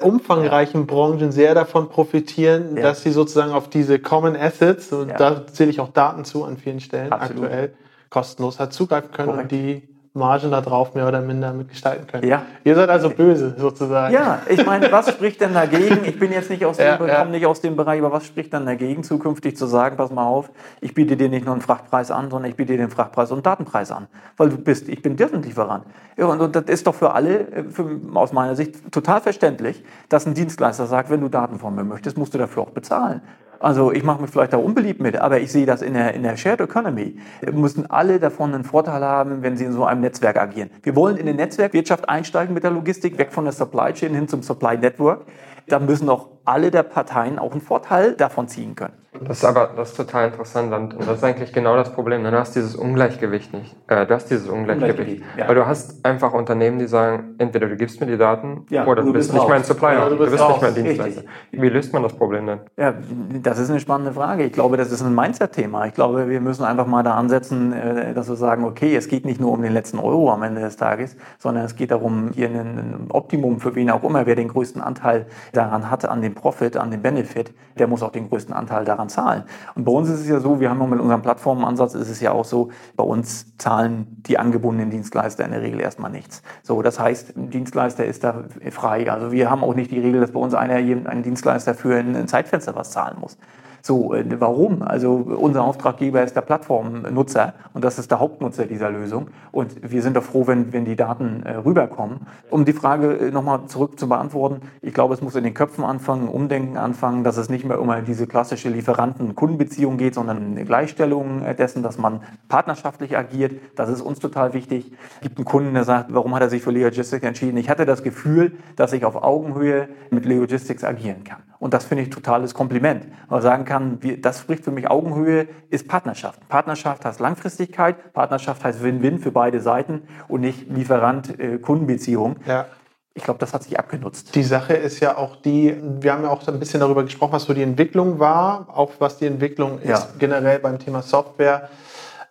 umfangreichen Branchen sehr davon profitieren, dass sie sozusagen auf diese Common Assets, und da zähle ich auch Daten zu an vielen Stellen Absolut. aktuell, kostenlos halt zugreifen können Korrekt. und die Margen da drauf mehr oder minder mitgestalten können. Ja. Ihr seid also böse sozusagen. Ja, ich meine, was spricht denn dagegen? Ich bin jetzt nicht aus dem, ja, ja. nicht aus dem Bereich, aber was spricht dann dagegen, zukünftig zu sagen, pass mal auf, ich biete dir nicht nur einen Frachtpreis an, sondern ich biete dir den Frachtpreis und Datenpreis an, weil du bist, ich bin deren Lieferant. Ja, und, und das ist doch für alle, äh, für, aus meiner Sicht, total verständlich, dass ein Dienstleister sagt, wenn du Daten von mir möchtest, musst du dafür auch bezahlen. Also ich mache mich vielleicht da unbeliebt mit, aber ich sehe das in der, in der Shared Economy. Müssen alle davon einen Vorteil haben, wenn sie in so einem Netzwerk agieren. Wir wollen in die Netzwerkwirtschaft einsteigen mit der Logistik, weg von der Supply Chain hin zum Supply Network. Da müssen auch alle der Parteien auch einen Vorteil davon ziehen können. Das ist aber das ist total interessant und das ist eigentlich genau das Problem. Du hast dieses Ungleichgewicht nicht. Äh, du hast dieses Ungleichgewicht. Ungleichgewicht ja. Weil du hast einfach Unternehmen, die sagen, entweder du gibst mir die Daten ja, oder du, bist, bist nicht mein Supplier, ja, du, bist, du bist nicht mein Dienstleister. Richtig. Wie löst man das Problem denn? Ja, das ist eine spannende Frage. Ich glaube, das ist ein Mindset-Thema. Ich glaube, wir müssen einfach mal da ansetzen, äh, dass wir sagen, okay, es geht nicht nur um den letzten Euro am Ende des Tages, sondern es geht darum, hier ein Optimum für wen auch immer, wer den größten Anteil daran hat, an dem Profit, an den Benefit, der muss auch den größten Anteil daran zahlen. Und bei uns ist es ja so, wir haben mit unserem Plattformansatz ist es ja auch so, bei uns zahlen die angebundenen Dienstleister in der Regel erstmal nichts. So, das heißt, ein Dienstleister ist da frei. Also wir haben auch nicht die Regel, dass bei uns einer, ein Dienstleister für ein Zeitfenster was zahlen muss. So, äh, warum? Also unser Auftraggeber ist der Plattformnutzer und das ist der Hauptnutzer dieser Lösung. Und wir sind doch froh, wenn, wenn die Daten äh, rüberkommen. Um die Frage äh, nochmal zurück zu beantworten, ich glaube, es muss in den Köpfen anfangen, Umdenken anfangen, dass es nicht mehr um diese klassische Lieferanten-Kundenbeziehung geht, sondern eine Gleichstellung dessen, dass man partnerschaftlich agiert. Das ist uns total wichtig. Es gibt einen Kunden, der sagt, warum hat er sich für Logistics entschieden? Ich hatte das Gefühl, dass ich auf Augenhöhe mit Logistics agieren kann. Und das finde ich totales Kompliment. Man sagen kann, wie, das spricht für mich Augenhöhe, ist Partnerschaft. Partnerschaft heißt Langfristigkeit, Partnerschaft heißt Win-Win für beide Seiten und nicht Lieferant-Kundenbeziehung. Äh, ja. Ich glaube, das hat sich abgenutzt. Die Sache ist ja auch die, wir haben ja auch ein bisschen darüber gesprochen, was so die Entwicklung war, auch was die Entwicklung ist ja. generell beim Thema Software.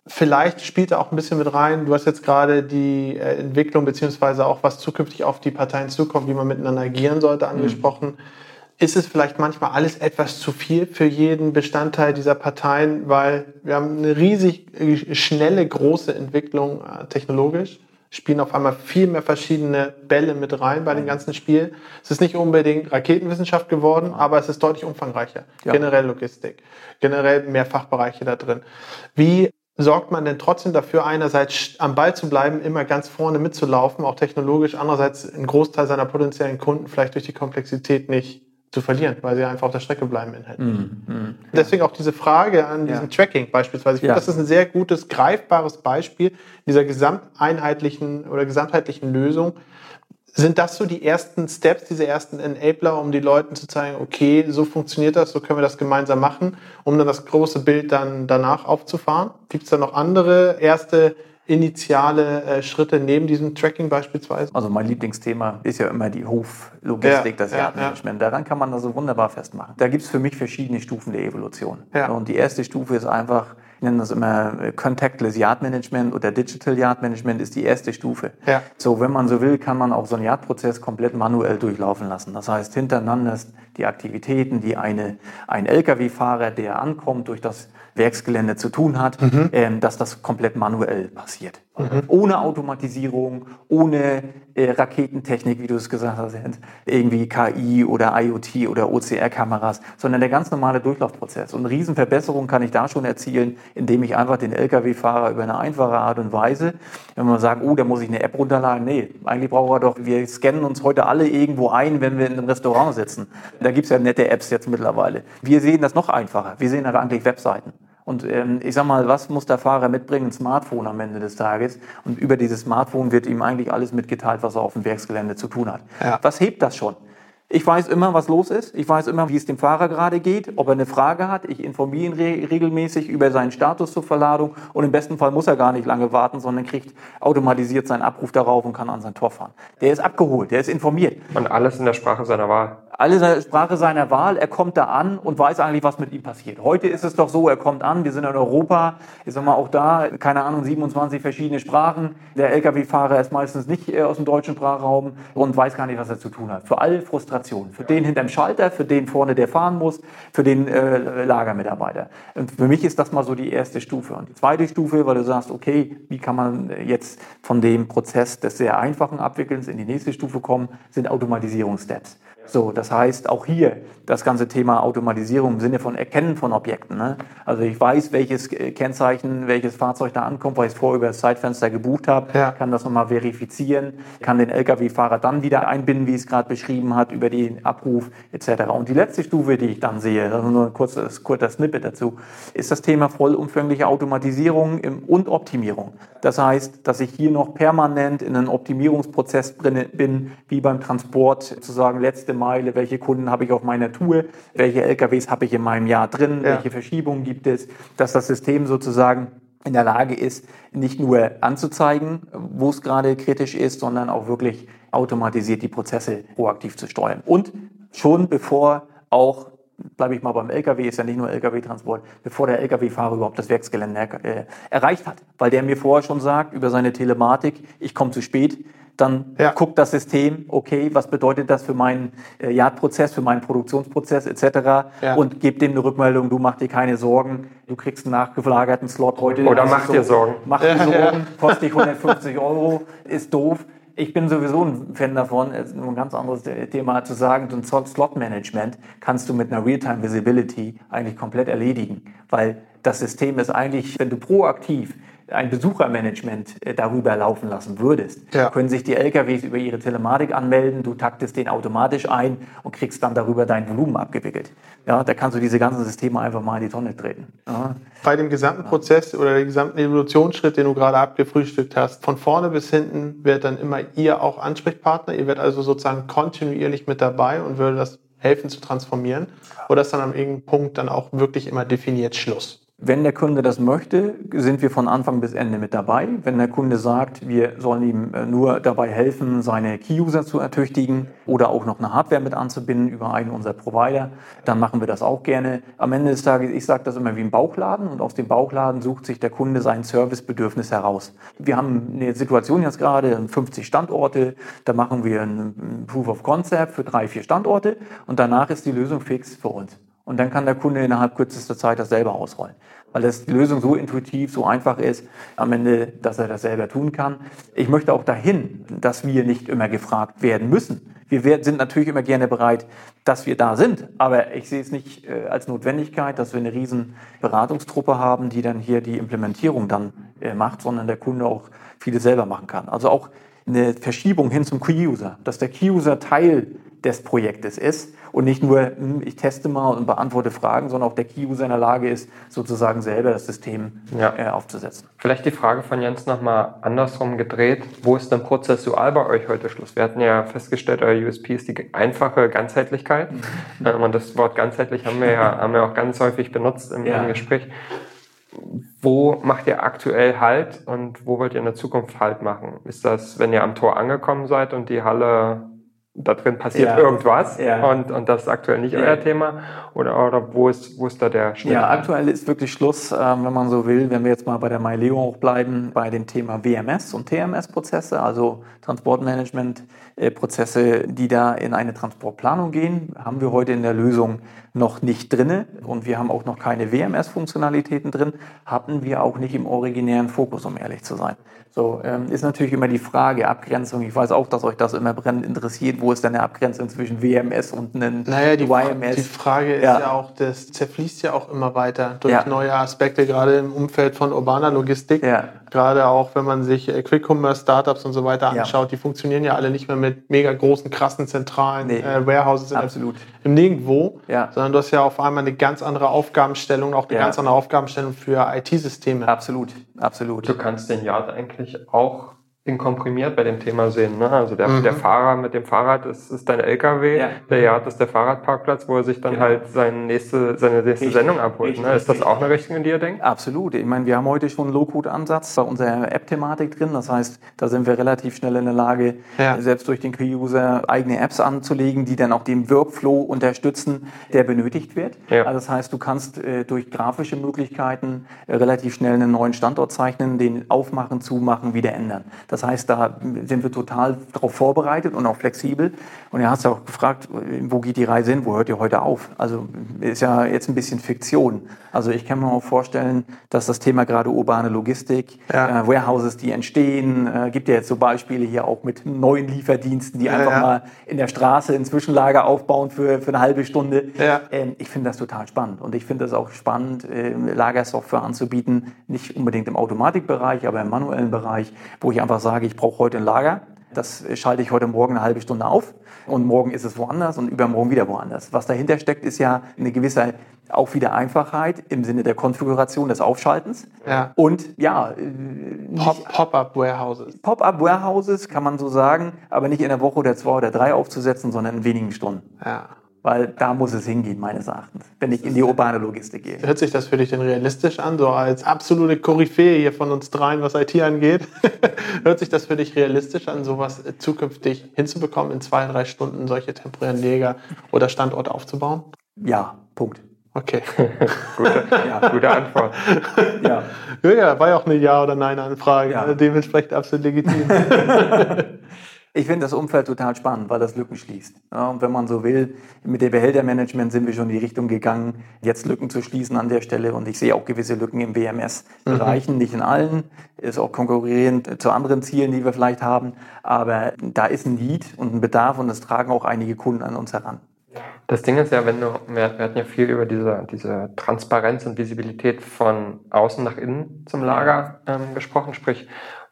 Vielleicht spielt er auch ein bisschen mit rein. Du hast jetzt gerade die äh, Entwicklung beziehungsweise auch was zukünftig auf die Parteien zukommt, wie man miteinander agieren sollte, mhm. angesprochen. Mhm ist es vielleicht manchmal alles etwas zu viel für jeden Bestandteil dieser Parteien, weil wir haben eine riesig äh, schnelle, große Entwicklung äh, technologisch, spielen auf einmal viel mehr verschiedene Bälle mit rein bei dem ganzen Spiel. Es ist nicht unbedingt Raketenwissenschaft geworden, aber es ist deutlich umfangreicher. Ja. Generell Logistik, generell mehr Fachbereiche da drin. Wie sorgt man denn trotzdem dafür, einerseits am Ball zu bleiben, immer ganz vorne mitzulaufen, auch technologisch, andererseits einen Großteil seiner potenziellen Kunden vielleicht durch die Komplexität nicht zu verlieren, weil sie einfach auf der Strecke bleiben inhaltlich. Mm, mm, Deswegen auch diese Frage an diesem ja. Tracking beispielsweise. Ich finde, ja. das ist ein sehr gutes, greifbares Beispiel dieser gesamteinheitlichen oder gesamtheitlichen Lösung. Sind das so die ersten Steps, diese ersten Enabler, um die Leuten zu zeigen, okay, so funktioniert das, so können wir das gemeinsam machen, um dann das große Bild dann danach aufzufahren? Gibt es da noch andere erste initiale äh, Schritte neben diesem Tracking beispielsweise? Also mein Lieblingsthema ist ja immer die Hoflogistik, ja, das Yardmanagement. Ja. Daran kann man das so wunderbar festmachen. Da gibt es für mich verschiedene Stufen der Evolution. Und die erste Stufe ist einfach, ich nenne das immer äh, Contactless Yard Management oder Digital Yard Management ist die erste Stufe. Ja. So, wenn man so will, kann man auch so einen Yard-Prozess komplett manuell durchlaufen lassen. Das heißt, hintereinander die Aktivitäten, die eine, ein Lkw-Fahrer, der ankommt, durch das Werksgelände zu tun hat, mhm. ähm, dass das komplett manuell passiert. Mhm. Ohne Automatisierung, ohne äh, Raketentechnik, wie du es gesagt hast, irgendwie KI oder IoT oder OCR-Kameras, sondern der ganz normale Durchlaufprozess. Und eine Riesenverbesserung kann ich da schon erzielen, indem ich einfach den Lkw-Fahrer über eine einfache Art und Weise, wenn man sagt, oh, da muss ich eine App runterladen, nee, eigentlich braucht er doch, wir scannen uns heute alle irgendwo ein, wenn wir in einem Restaurant sitzen. Da gibt's ja nette Apps jetzt mittlerweile. Wir sehen das noch einfacher. Wir sehen aber eigentlich Webseiten. Und ähm, ich sag mal, was muss der Fahrer mitbringen? Ein Smartphone am Ende des Tages. Und über dieses Smartphone wird ihm eigentlich alles mitgeteilt, was er auf dem Werksgelände zu tun hat. Ja. Was hebt das schon? Ich weiß immer, was los ist. Ich weiß immer, wie es dem Fahrer gerade geht, ob er eine Frage hat. Ich informiere ihn re regelmäßig über seinen Status zur Verladung und im besten Fall muss er gar nicht lange warten, sondern kriegt automatisiert seinen Abruf darauf und kann an sein Tor fahren. Der ist abgeholt, der ist informiert. Und alles in der Sprache seiner Wahl. Alle Sprache seiner Wahl. Er kommt da an und weiß eigentlich, was mit ihm passiert. Heute ist es doch so, er kommt an, wir sind in Europa, ich sag mal auch da, keine Ahnung, 27 verschiedene Sprachen. Der Lkw-Fahrer ist meistens nicht äh, aus dem deutschen Sprachraum und weiß gar nicht, was er zu tun hat. Für alle Frustrationen. Für den hinterm Schalter, für den vorne, der fahren muss, für den äh, Lagermitarbeiter. Und für mich ist das mal so die erste Stufe. Und die zweite Stufe, weil du sagst, okay, wie kann man jetzt von dem Prozess des sehr einfachen Abwickelns in die nächste Stufe kommen, sind Automatisierungssteps. So, das heißt auch hier das ganze Thema Automatisierung im Sinne von Erkennen von Objekten. Ne? Also ich weiß, welches Kennzeichen, welches Fahrzeug da ankommt, weil ich es vorher über das Zeitfenster gebucht habe, ja. kann das nochmal verifizieren, kann den Lkw-Fahrer dann wieder einbinden, wie es gerade beschrieben hat, über den Abruf etc. Und die letzte Stufe, die ich dann sehe, also nur ein kurzes, kurzer Snippet dazu, ist das Thema vollumfängliche Automatisierung und Optimierung. Das heißt, dass ich hier noch permanent in einem Optimierungsprozess drin bin, wie beim Transport, zu sagen, letzte Meile, welche Kunden habe ich auf meiner Tour, welche LKWs habe ich in meinem Jahr drin, ja. welche Verschiebungen gibt es, dass das System sozusagen in der Lage ist, nicht nur anzuzeigen, wo es gerade kritisch ist, sondern auch wirklich automatisiert die Prozesse proaktiv zu steuern. Und schon bevor auch bleibe ich mal beim LKW, ist ja nicht nur LKW-Transport, bevor der LKW-Fahrer überhaupt das Werksgelände äh, erreicht hat. Weil der mir vorher schon sagt, über seine Telematik, ich komme zu spät, dann ja. guckt das System, okay, was bedeutet das für meinen äh, Yard-Prozess, für meinen Produktionsprozess etc. Ja. und gibt dem eine Rückmeldung, du mach dir keine Sorgen, du kriegst einen nachgelagerten Slot heute. Oder mach dir Sorgen. Mach dir Sorgen, kostet dich 150 Euro, ist doof ich bin sowieso ein Fan davon, ein ganz anderes Thema zu sagen, so ein Slot-Management kannst du mit einer Real-Time-Visibility eigentlich komplett erledigen, weil das System ist eigentlich, wenn du proaktiv ein Besuchermanagement äh, darüber laufen lassen würdest, ja. können sich die LKWs über ihre Telematik anmelden, du taktest den automatisch ein und kriegst dann darüber dein Volumen abgewickelt. Ja, da kannst du diese ganzen Systeme einfach mal in die Tonne treten. Ja. Bei dem gesamten Prozess oder dem gesamten Evolutionsschritt, den du gerade abgefrühstückt hast, von vorne bis hinten wird dann immer ihr auch Ansprechpartner. Ihr werdet also sozusagen kontinuierlich mit dabei und würde das helfen zu transformieren. Oder ist dann an irgendeinem Punkt dann auch wirklich immer definiert Schluss? Wenn der Kunde das möchte, sind wir von Anfang bis Ende mit dabei. Wenn der Kunde sagt, wir sollen ihm äh, nur dabei helfen, seine Key-User zu ertüchtigen oder auch noch eine Hardware mit anzubinden über einen unserer Provider, dann machen wir das auch gerne. Am Ende des Tages, ich sage das immer wie ein Bauchladen und aus dem Bauchladen sucht sich der Kunde sein Servicebedürfnis heraus. Wir haben eine Situation jetzt gerade, 50 Standorte, da machen wir ein Proof of Concept für drei, vier Standorte und danach ist die Lösung fix für uns. Und dann kann der Kunde innerhalb kürzester Zeit das selber ausrollen. Weil das die Lösung so intuitiv, so einfach ist, am Ende, dass er das selber tun kann. Ich möchte auch dahin, dass wir nicht immer gefragt werden müssen. Wir sind natürlich immer gerne bereit, dass wir da sind. Aber ich sehe es nicht äh, als Notwendigkeit, dass wir eine riesen Beratungstruppe haben, die dann hier die Implementierung dann äh, macht, sondern der Kunde auch viele selber machen kann. Also auch eine Verschiebung hin zum Key-User, dass der Key-User Teil des Projektes ist und nicht nur, hm, ich teste mal und beantworte Fragen, sondern auch der Key-User in der Lage ist, sozusagen selber das System ja. äh, aufzusetzen. Vielleicht die Frage von Jens nochmal andersrum gedreht. Wo ist denn prozessual bei euch heute Schluss? Wir hatten ja festgestellt, euer USP ist die einfache Ganzheitlichkeit. Ähm, und das Wort ganzheitlich haben wir ja haben wir auch ganz häufig benutzt im, ja. im Gespräch. Wo macht ihr aktuell Halt und wo wollt ihr in der Zukunft Halt machen? Ist das, wenn ihr am Tor angekommen seid und die Halle da drin passiert ja. irgendwas ja. Und, und das ist aktuell nicht ja. euer Thema? Oder, oder wo, ist, wo ist da der Schnitt? Ja, aktuell ist wirklich Schluss, ähm, wenn man so will, wenn wir jetzt mal bei der MyLeo auch bleiben, bei dem Thema WMS und TMS-Prozesse, also Transportmanagement-Prozesse, die da in eine Transportplanung gehen, haben wir heute in der Lösung noch nicht drinne und wir haben auch noch keine WMS-Funktionalitäten drin, hatten wir auch nicht im originären Fokus, um ehrlich zu sein. So, ähm, ist natürlich immer die Frage, Abgrenzung. Ich weiß auch, dass euch das immer brennend interessiert. Wo ist denn eine Abgrenzung zwischen WMS und einem naja, die YMS? Die Frage ist ja. ja. auch, das zerfließt ja auch immer weiter durch ja. neue Aspekte, gerade im Umfeld von urbaner Logistik. Ja. Gerade auch, wenn man sich äh, Quick-Commerce-Startups und so weiter anschaut, die funktionieren ja alle nicht mehr mit mega großen, krassen, zentralen nee. äh, Warehouses Absolut. im Nirgendwo, sondern du hast ja auf einmal eine ganz andere Aufgabenstellung, auch eine ganz andere Aufgabenstellung für IT-Systeme. Absolut, absolut. Du kannst den Yard eigentlich auch in komprimiert bei dem Thema sehen. Ne? Also der, mhm. der Fahrer mit dem Fahrrad ist, ist dein LKW, ja. der Yard ist der Fahrradparkplatz, wo er sich dann genau. halt seine nächste, seine nächste richtig, Sendung abholt. Richtig, ne? Ist das auch eine Richtung, in die ihr denkt? Absolut. Ich meine, wir haben heute schon einen Low-Code-Ansatz bei unserer App-Thematik drin. Das heißt, da sind wir relativ schnell in der Lage, ja. selbst durch den Key-User eigene Apps anzulegen, die dann auch den Workflow unterstützen, der benötigt wird. Ja. Also das heißt, du kannst äh, durch grafische Möglichkeiten äh, relativ schnell einen neuen Standort zeichnen, den aufmachen, zumachen, wieder ändern. Das das heißt, da sind wir total darauf vorbereitet und auch flexibel. Und er hat ja auch gefragt, wo geht die Reise hin, wo hört ihr heute auf? Also ist ja jetzt ein bisschen Fiktion. Also ich kann mir auch vorstellen, dass das Thema gerade urbane Logistik, ja. äh, Warehouses, die entstehen, äh, gibt ja jetzt so Beispiele hier auch mit neuen Lieferdiensten, die einfach ja. mal in der Straße ein Zwischenlager aufbauen für, für eine halbe Stunde. Ähm, ich finde das total spannend. Und ich finde das auch spannend, äh, Lagersoftware anzubieten, nicht unbedingt im Automatikbereich, aber im manuellen Bereich, wo ich einfach sage, sage, ich brauche heute ein Lager, das schalte ich heute Morgen eine halbe Stunde auf und morgen ist es woanders und übermorgen wieder woanders. Was dahinter steckt, ist ja eine gewisse auch wieder Einfachheit im Sinne der Konfiguration des Aufschaltens. Ja. Und ja, äh, Pop-up Warehouses. Pop-up Warehouses kann man so sagen, aber nicht in der Woche oder zwei oder drei aufzusetzen, sondern in wenigen Stunden. Ja. Weil da muss es hingehen, meines Erachtens, wenn ich in die urbane Logistik gehe. Hört sich das für dich denn realistisch an, so als absolute Koryphäe hier von uns dreien, was IT angeht? Hört sich das für dich realistisch an, sowas zukünftig hinzubekommen, in zwei, drei Stunden solche temporären Lager oder Standorte aufzubauen? Ja, Punkt. Okay. gute, ja. gute Antwort. Ja. ja, war ja auch eine Ja- oder Nein-Anfrage. Ja. Dementsprechend absolut legitim. Ich finde das Umfeld total spannend, weil das Lücken schließt. Ja, und wenn man so will, mit dem Behältermanagement sind wir schon in die Richtung gegangen, jetzt Lücken zu schließen an der Stelle. Und ich sehe auch gewisse Lücken im WMS-Bereichen, mhm. nicht in allen, ist auch konkurrierend zu anderen Zielen, die wir vielleicht haben. Aber da ist ein Need und ein Bedarf und es tragen auch einige Kunden an uns heran. Das Ding ist ja, wenn du, wir, wir hatten ja viel über diese, diese Transparenz und Visibilität von außen nach innen zum Lager ähm, gesprochen, sprich,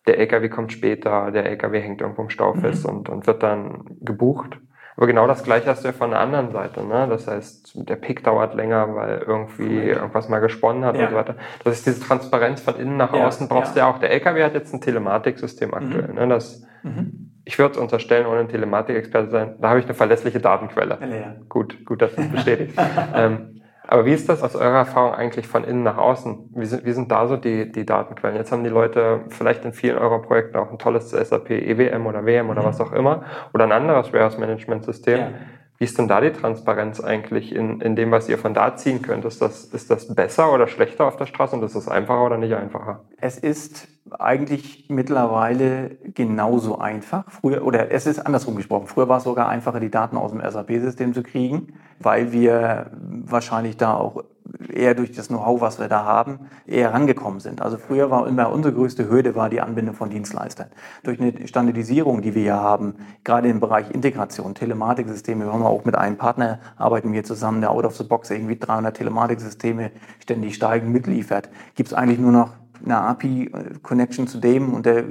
der LKW kommt später, der LKW hängt irgendwo im Stau fest mhm. und, und wird dann gebucht. Aber genau das gleiche hast du ja von der anderen Seite. Ne? Das heißt, der Pick dauert länger, weil irgendwie irgendwas mal gesponnen hat ja. und so weiter. Das ist diese Transparenz von innen nach ja. außen brauchst ja. du ja auch. Der LKW hat jetzt ein Telematiksystem aktuell. Mhm. Ne? Das, mhm. Ich würde unterstellen, ohne ein Telematikexperte sein, da habe ich eine verlässliche Datenquelle. Ja. Gut, gut, dass du das bestätigst. ähm, aber wie ist das aus eurer Erfahrung eigentlich von innen nach außen? Wie sind, wie sind da so die, die Datenquellen? Jetzt haben die Leute vielleicht in vielen eurer Projekten auch ein tolles SAP EWM oder WM oder mhm. was auch immer oder ein anderes Warehouse Management System. Ja. Wie ist denn da die Transparenz eigentlich in, in dem, was ihr von da ziehen könnt? Ist das, ist das besser oder schlechter auf der Straße und ist das einfacher oder nicht einfacher? Es ist eigentlich mittlerweile genauso einfach. Früher, oder es ist andersrum gesprochen. Früher war es sogar einfacher, die Daten aus dem SAP-System zu kriegen, weil wir wahrscheinlich da auch eher durch das Know-how, was wir da haben, eher rangekommen sind. Also früher war immer unsere größte Hürde war die Anbindung von Dienstleistern. Durch eine Standardisierung, die wir hier haben, gerade im Bereich Integration, Telematiksysteme, wir haben auch mit einem Partner, arbeiten wir zusammen, der out of the box irgendwie 300 Telematiksysteme ständig steigen mitliefert, gibt es eigentlich nur noch eine API-Connection zu dem und der,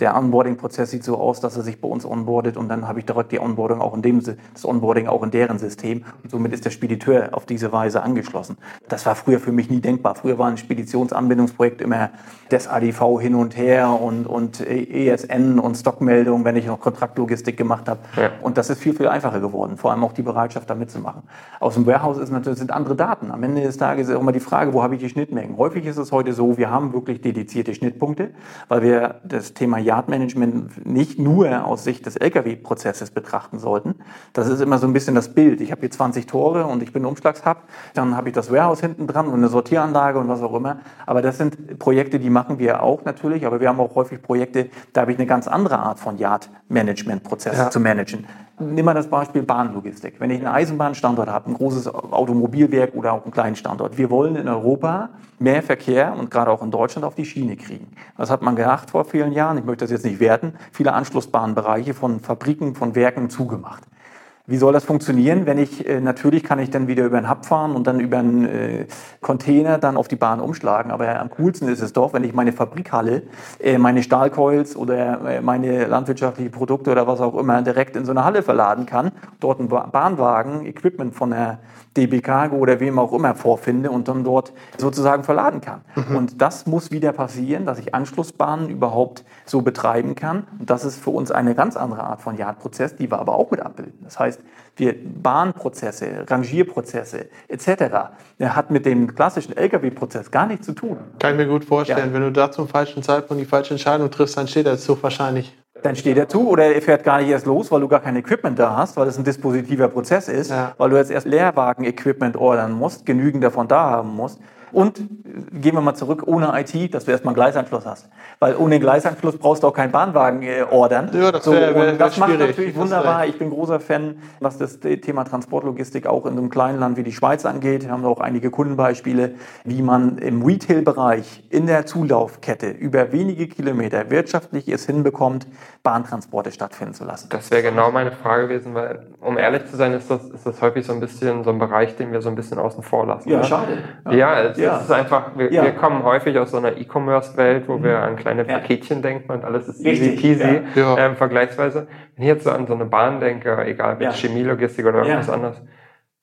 der Onboarding-Prozess sieht so aus, dass er sich bei uns onboardet und dann habe ich direkt die Onboarding auch in dem, das Onboarding auch in deren System und somit ist der Spediteur auf diese Weise angeschlossen. Das war früher für mich nie denkbar. Früher war ein Speditionsanbindungsprojekt immer das ADV hin und her und, und ESN und Stockmeldung, wenn ich noch Kontraktlogistik gemacht habe. Ja. Und das ist viel, viel einfacher geworden, vor allem auch die Bereitschaft, da mitzumachen. Aus dem Warehouse ist natürlich, sind andere Daten. Am Ende des Tages ist auch immer die Frage, wo habe ich die Schnittmengen? Häufig ist es heute so, wir haben wirklich dedizierte Schnittpunkte, weil wir das Thema Yard-Management nicht nur aus Sicht des Lkw-Prozesses betrachten sollten. Das ist immer so ein bisschen das Bild. Ich habe hier 20 Tore und ich bin Umschlagshub, dann habe ich das Warehouse hinten dran und eine Sortieranlage und was auch immer. Aber das sind Projekte, die machen wir auch natürlich, aber wir haben auch häufig Projekte, da habe ich eine ganz andere Art von Yard-Management-Prozess ja. zu managen. Nimm mal das Beispiel Bahnlogistik. Wenn ich einen Eisenbahnstandort habe, ein großes Automobilwerk oder auch einen kleinen Standort. Wir wollen in Europa mehr Verkehr und gerade auch in Deutschland auf die Schiene kriegen. Das hat man gedacht vor vielen Jahren. Ich möchte das jetzt nicht werten. Viele Anschlussbahnbereiche von Fabriken, von Werken zugemacht. Wie soll das funktionieren, wenn ich, äh, natürlich kann ich dann wieder über einen Hub fahren und dann über einen äh, Container dann auf die Bahn umschlagen. Aber am coolsten ist es doch, wenn ich meine Fabrikhalle, äh, meine Stahlcoils oder äh, meine landwirtschaftlichen Produkte oder was auch immer direkt in so eine Halle verladen kann, dort einen Bahnwagen, Equipment von der DB Cargo oder wem auch immer vorfinde und dann dort sozusagen verladen kann. Mhm. Und das muss wieder passieren, dass ich Anschlussbahnen überhauaupt so betreiben kann. Und das ist für uns eine ganz andere Art von Yard-Prozess, die wir aber auch mit abbilden. Das heißt, wir Bahnprozesse, Rangierprozesse etc. Hat mit dem klassischen Lkw-Prozess gar nichts zu tun. Kann ich mir gut vorstellen. Ja. Wenn du da zum falschen Zeitpunkt die falsche Entscheidung triffst, dann steht der Zug wahrscheinlich dann steht er zu oder er fährt gar nicht erst los, weil du gar kein Equipment da hast, weil es ein dispositiver Prozess ist, ja. weil du jetzt erst Leerwagen-Equipment ordern musst, genügend davon da haben musst. Und gehen wir mal zurück, ohne IT, dass du erstmal einen Gleisanschluss hast. Weil ohne Gleisanschluss brauchst du auch keinen Bahnwagen äh, ordern. Ja, das, so, wär, wär, das macht natürlich wunderbar. Ich bin großer Fan, was das Thema Transportlogistik auch in so einem kleinen Land wie die Schweiz angeht. Wir haben auch einige Kundenbeispiele, wie man im Retail-Bereich in der Zulaufkette über wenige Kilometer wirtschaftlich es hinbekommt, Bahntransporte stattfinden zu lassen. Das wäre genau meine Frage gewesen, weil, um ehrlich zu sein, ist das, ist das häufig so ein bisschen so ein Bereich, den wir so ein bisschen außen vor lassen. Ja, ne? schade. Ja, ja es, ja. es ist einfach, wir, ja. wir, kommen häufig aus so einer E-Commerce-Welt, wo mhm. wir an kleine Paketchen denken und alles ist Richtig. easy peasy, ähm, vergleichsweise. Wenn ich jetzt so an so eine Bahn denke, egal mit Chemielogistik oder irgendwas anderes,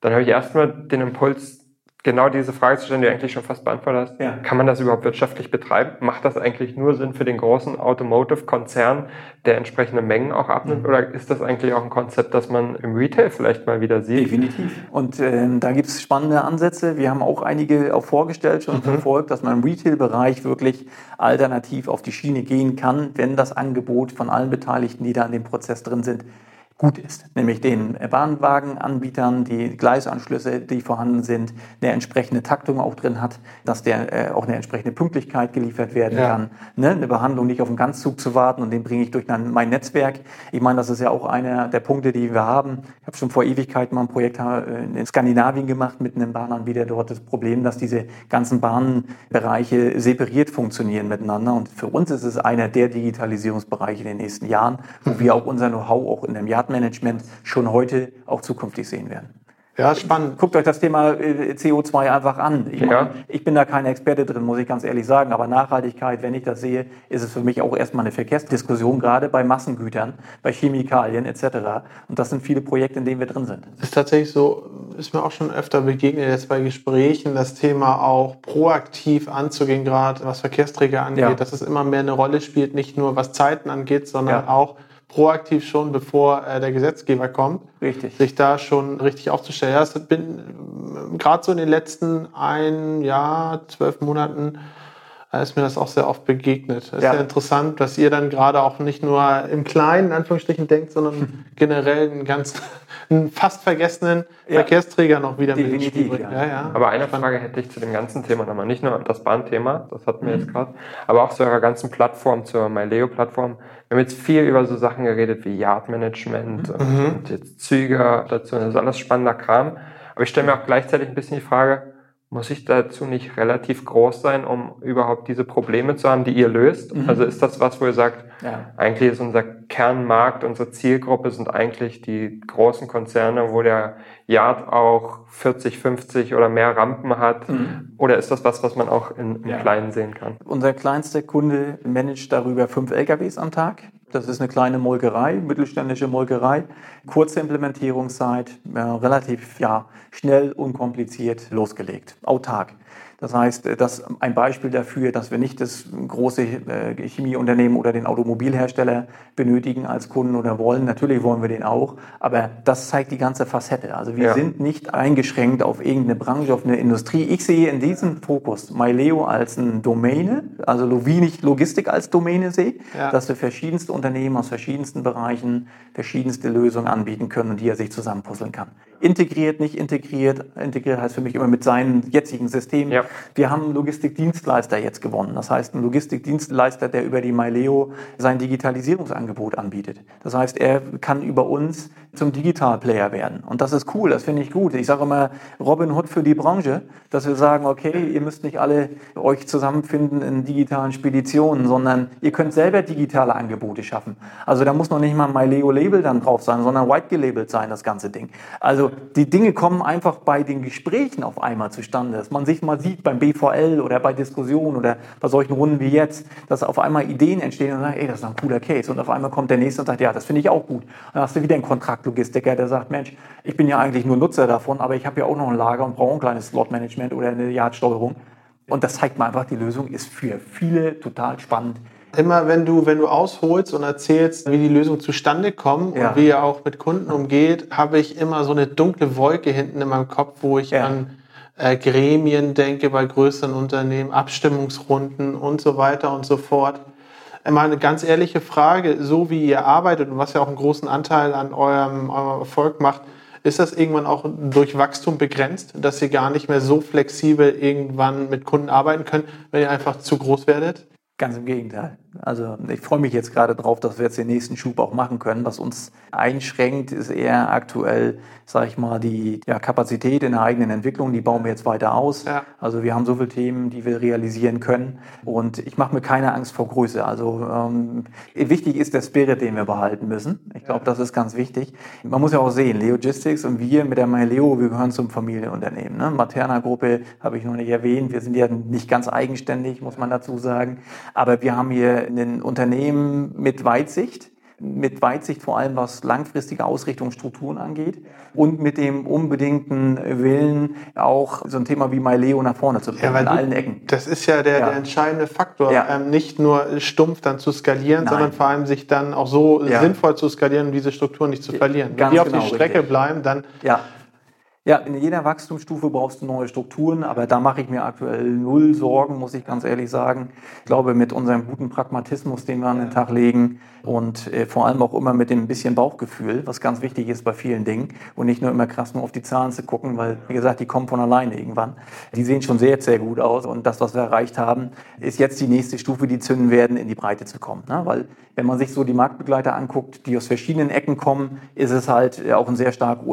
dann habe ich erstmal den Impuls, genau diese Frage zu stellen, die du eigentlich schon fast beantwortet hast. Ja. Kann man das überhaupt wirtschaftlich betreiben? Macht das eigentlich nur Sinn für den großen Automotive-Konzern, der entsprechende Mengen auch abnimmt? Mhm. Oder ist das eigentlich auch ein Konzept, das man im Retail vielleicht mal wieder sieht? Definitiv. Und ähm, da gibt es spannende Ansätze. Wir haben auch einige auch vorgestellt, schon mhm. verfolgt, dass man im Retail-Bereich wirklich alternativ auf die Schiene gehen kann, wenn das Angebot von allen Beteiligten, die da in dem Prozess drin sind, gut ist, nämlich den Bahnwagenanbietern, die Gleisanschlüsse, die vorhanden sind, eine entsprechende Taktung auch drin hat, dass der äh, auch eine entsprechende Pünktlichkeit geliefert werden ja. kann, ne? eine Behandlung nicht auf den Ganzzug zu warten und den bringe ich durch mein Netzwerk. Ich meine, das ist ja auch einer der Punkte, die wir haben. Ich habe schon vor Ewigkeiten mal ein Projekt äh, in Skandinavien gemacht mit einem Bahnanbieter dort. Das Problem, dass diese ganzen Bahnbereiche separiert funktionieren miteinander und für uns ist es einer der Digitalisierungsbereiche in den nächsten Jahren, wo wir auch unser Know-how auch in dem Jahr Stadtmanagement schon heute auch zukünftig sehen werden. Ja, spannend. Guckt euch das Thema äh, CO2 einfach an. Ich, ja. ich, bin da kein Experte drin, muss ich ganz ehrlich sagen. Aber Nachhaltigkeit, wenn ich das sehe, ist es für mich auch erstmal eine Verkehrsdiskussion, gerade bei Massengütern, bei Chemikalien etc. Und das sind viele Projekte, in denen wir drin sind. Es ist tatsächlich so, ist mir auch schon öfter begegnet jetzt bei Gesprächen, das Thema auch proaktiv anzugehen, gerade was Verkehrsträger angeht, ja. dass es immer mehr eine Rolle spielt, nicht nur was Zeiten angeht, sondern ja. auch proaktiv schon, bevor äh, der Gesetzgeber kommt, richtig. sich da schon richtig aufzustellen. Ja, ich bin gerade so in den letzten ein Jahr, zwölf Monaten äh, ist mir das auch sehr oft begegnet. Es ist ja. sehr interessant, dass ihr dann gerade auch nicht nur im Kleinen, in Anführungsstrichen, denkt, sondern generell einen ganz einen fast vergessenen ja. Verkehrsträger noch wieder Definitiv, mit ins Spiel bringen. Ja. Ja, aber eine Frage hätte ich zu dem ganzen Thema nochmal. Nicht nur das Bahnthema, das hatten wir mhm. jetzt gerade, aber auch zu eurer ganzen Plattform, zur MyLeo-Plattform. Wir haben jetzt viel über so Sachen geredet wie Yard-Management mhm. und jetzt Züge dazu. Das ist alles spannender Kram. Aber ich stelle mir auch gleichzeitig ein bisschen die Frage, muss ich dazu nicht relativ groß sein, um überhaupt diese Probleme zu haben, die ihr löst? Mhm. Also ist das was, wo ihr sagt, ja. eigentlich ist unser Kernmarkt, unsere Zielgruppe sind eigentlich die großen Konzerne, wo der Yard auch 40, 50 oder mehr Rampen hat? Mhm. Oder ist das was, was man auch in, im ja. Kleinen sehen kann? Unser kleinster Kunde managt darüber fünf LKWs am Tag. Das ist eine kleine Molkerei, mittelständische Molkerei. Kurze Implementierungszeit, äh, relativ ja, schnell, unkompliziert losgelegt, autark. Das heißt, das ist ein Beispiel dafür, dass wir nicht das große äh, Chemieunternehmen oder den Automobilhersteller benötigen als Kunden oder wollen. Natürlich wollen wir den auch, aber das zeigt die ganze Facette. Also wir ja. sind nicht eingeschränkt auf irgendeine Branche, auf eine Industrie. Ich sehe in diesem Fokus MyLeo als eine Domäne, also wie ich Logistik als Domäne sehe, ja. dass wir verschiedenste Unternehmen aus verschiedensten Bereichen verschiedenste Lösungen anbieten können und die er sich zusammenpuzzeln kann. Integriert, nicht integriert. Integriert heißt für mich immer mit seinen jetzigen Systemen. Ja. Wir haben einen Logistikdienstleister jetzt gewonnen. Das heißt, ein Logistikdienstleister, der über die MyLeo sein Digitalisierungsangebot anbietet. Das heißt, er kann über uns zum Digitalplayer werden. Und das ist cool, das finde ich gut. Ich sage immer Robin Hood für die Branche, dass wir sagen, okay, ihr müsst nicht alle euch zusammenfinden in digitalen Speditionen, sondern ihr könnt selber digitale Angebote schaffen. Also da muss noch nicht mal ein MyLeo-Label dann drauf sein, sondern white gelabelt sein, das ganze Ding. Also die Dinge kommen einfach bei den Gesprächen auf einmal zustande, dass man sich mal sieht beim BVL oder bei Diskussionen oder bei solchen Runden wie jetzt, dass auf einmal Ideen entstehen und sagen, ey, das ist ein cooler Case. Und auf einmal kommt der nächste und sagt, ja, das finde ich auch gut. Und dann hast du wieder einen Kontraktlogistiker, der sagt, Mensch, ich bin ja eigentlich nur Nutzer davon, aber ich habe ja auch noch ein Lager und brauche ein kleines Slot-Management oder eine Yardsteuerung. Und das zeigt mir einfach, die Lösung ist für viele total spannend. Immer wenn du, wenn du ausholst und erzählst, wie die Lösung zustande kommt ja. und wie er auch mit Kunden umgeht, habe ich immer so eine dunkle Wolke hinten in meinem Kopf, wo ich ja. an äh, Gremien denke bei größeren Unternehmen, Abstimmungsrunden und so weiter und so fort. Mal eine ganz ehrliche Frage, so wie ihr arbeitet und was ja auch einen großen Anteil an eurem, eurem Erfolg macht, ist das irgendwann auch durch Wachstum begrenzt, dass ihr gar nicht mehr so flexibel irgendwann mit Kunden arbeiten könnt, wenn ihr einfach zu groß werdet? Ganz im Gegenteil. Also ich freue mich jetzt gerade drauf, dass wir jetzt den nächsten Schub auch machen können. Was uns einschränkt, ist eher aktuell, sage ich mal, die ja, Kapazität in der eigenen Entwicklung. Die bauen wir jetzt weiter aus. Ja. Also wir haben so viele Themen, die wir realisieren können. Und ich mache mir keine Angst vor Größe. Also ähm, wichtig ist der Spirit, den wir behalten müssen. Ich glaube, das ist ganz wichtig. Man muss ja auch sehen, Leogistics und wir mit der MyLeo, wir gehören zum Familienunternehmen. Ne? Materna-Gruppe habe ich noch nicht erwähnt. Wir sind ja nicht ganz eigenständig, muss man dazu sagen. Aber wir haben hier ein Unternehmen mit Weitsicht, mit Weitsicht vor allem was langfristige Ausrichtung Strukturen angeht und mit dem unbedingten Willen auch so ein Thema wie MyLeo nach vorne zu bringen, ja, in allen Ecken. Das ist ja der, ja. der entscheidende Faktor, ja. ähm, nicht nur stumpf dann zu skalieren, Nein. sondern vor allem sich dann auch so sinnvoll zu skalieren, um diese Strukturen nicht zu verlieren. Wenn die auf genau, die Strecke richtig. bleiben, dann Ja, in jeder Wachstumsstufe brauchst du neue Strukturen, aber da mache ich mir aktuell null Sorgen, muss ich ganz ehrlich sagen. Ich glaube, mit unserem guten Pragmatismus, den wir an den Tag legen und äh, vor allem auch immer mit dem bisschen Bauchgefühl, was ganz wichtig ist bei vielen Dingen und nicht nur immer krass nur auf die Zahlen zu gucken, weil, wie gesagt, die kommen von alleine irgendwann. Die sehen schon sehr, sehr gut aus und das, was wir erreicht haben, ist jetzt die nächste Stufe, die zünden werden, in die Breite zu kommen. Ne? Weil wenn man sich so die Marktbegleiter anguckt, die aus verschiedenen Ecken kommen, ist es halt auch ein sehr stark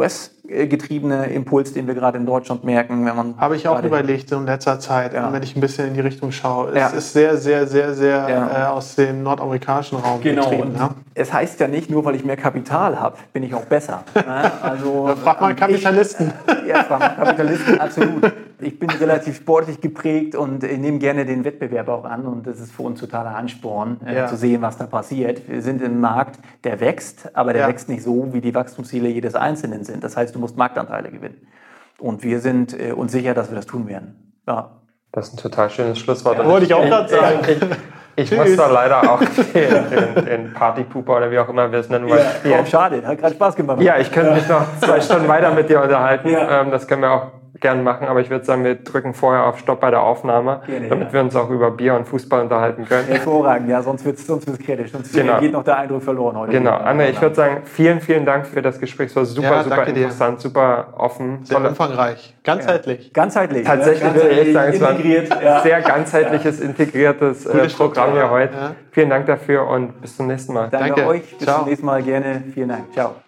US-getriebener Impuls, den wir gerade in Deutschland merken. Wenn man Habe ich auch überlegt in letzter Zeit, ja. wenn ich ein bisschen in die Richtung schaue. Es ja. ist sehr, sehr, sehr, sehr ja. äh, aus dem nordamerikanischen Raum genau. getrieben. Ja? Es heißt ja nicht, nur weil ich mehr Kapital habe, bin ich auch besser. Ne? also, frag mal Kapitalisten. Ich, ja, frag mal Kapitalisten, absolut ich bin relativ sportlich geprägt und nehme gerne den Wettbewerb auch an und das ist für uns totaler Ansporn, äh, ja. zu sehen, was da passiert. Wir sind im Markt, der wächst, aber der ja. wächst nicht so, wie die Wachstumsziele jedes Einzelnen sind. Das heißt, du musst Marktanteile gewinnen. Und wir sind äh, uns sicher, dass wir das tun werden. Ja. Das ist ein total schönes Schlusswort. Ja, wollte ich auch gerade sagen. Ich, ich muss da leider auch den, den, den Partypooper oder wie auch immer wir es nennen wollen. Ja, schade, hat gerade Spaß gemacht. Ja, ich könnte mich noch zwei Stunden weiter mit dir unterhalten. Ja. Ähm, das können wir auch gern machen, aber ich würde sagen, wir drücken vorher auf Stopp bei der Aufnahme, Gerne, damit ja. wir uns auch über Bier und Fußball unterhalten können. Hervorragend, ja, sonst wird es sonst wird's kritisch, sonst genau. geht noch der Eindruck verloren heute. Genau, Anne, ich würde sagen, vielen, vielen Dank für das Gespräch. Es war super, ja, super interessant, dir. super offen. Sehr tolle. umfangreich, ganzheitlich. Ja. Ganzheitlich. Tatsächlich ja, würde ich sagen, es war ein sehr ganzheitliches, integriertes äh, Programm hier heute. Vielen Dank dafür und bis zum nächsten Mal. Danke, Danke. euch, bis Ciao. zum nächsten Mal gerne. Vielen Dank. Ciao.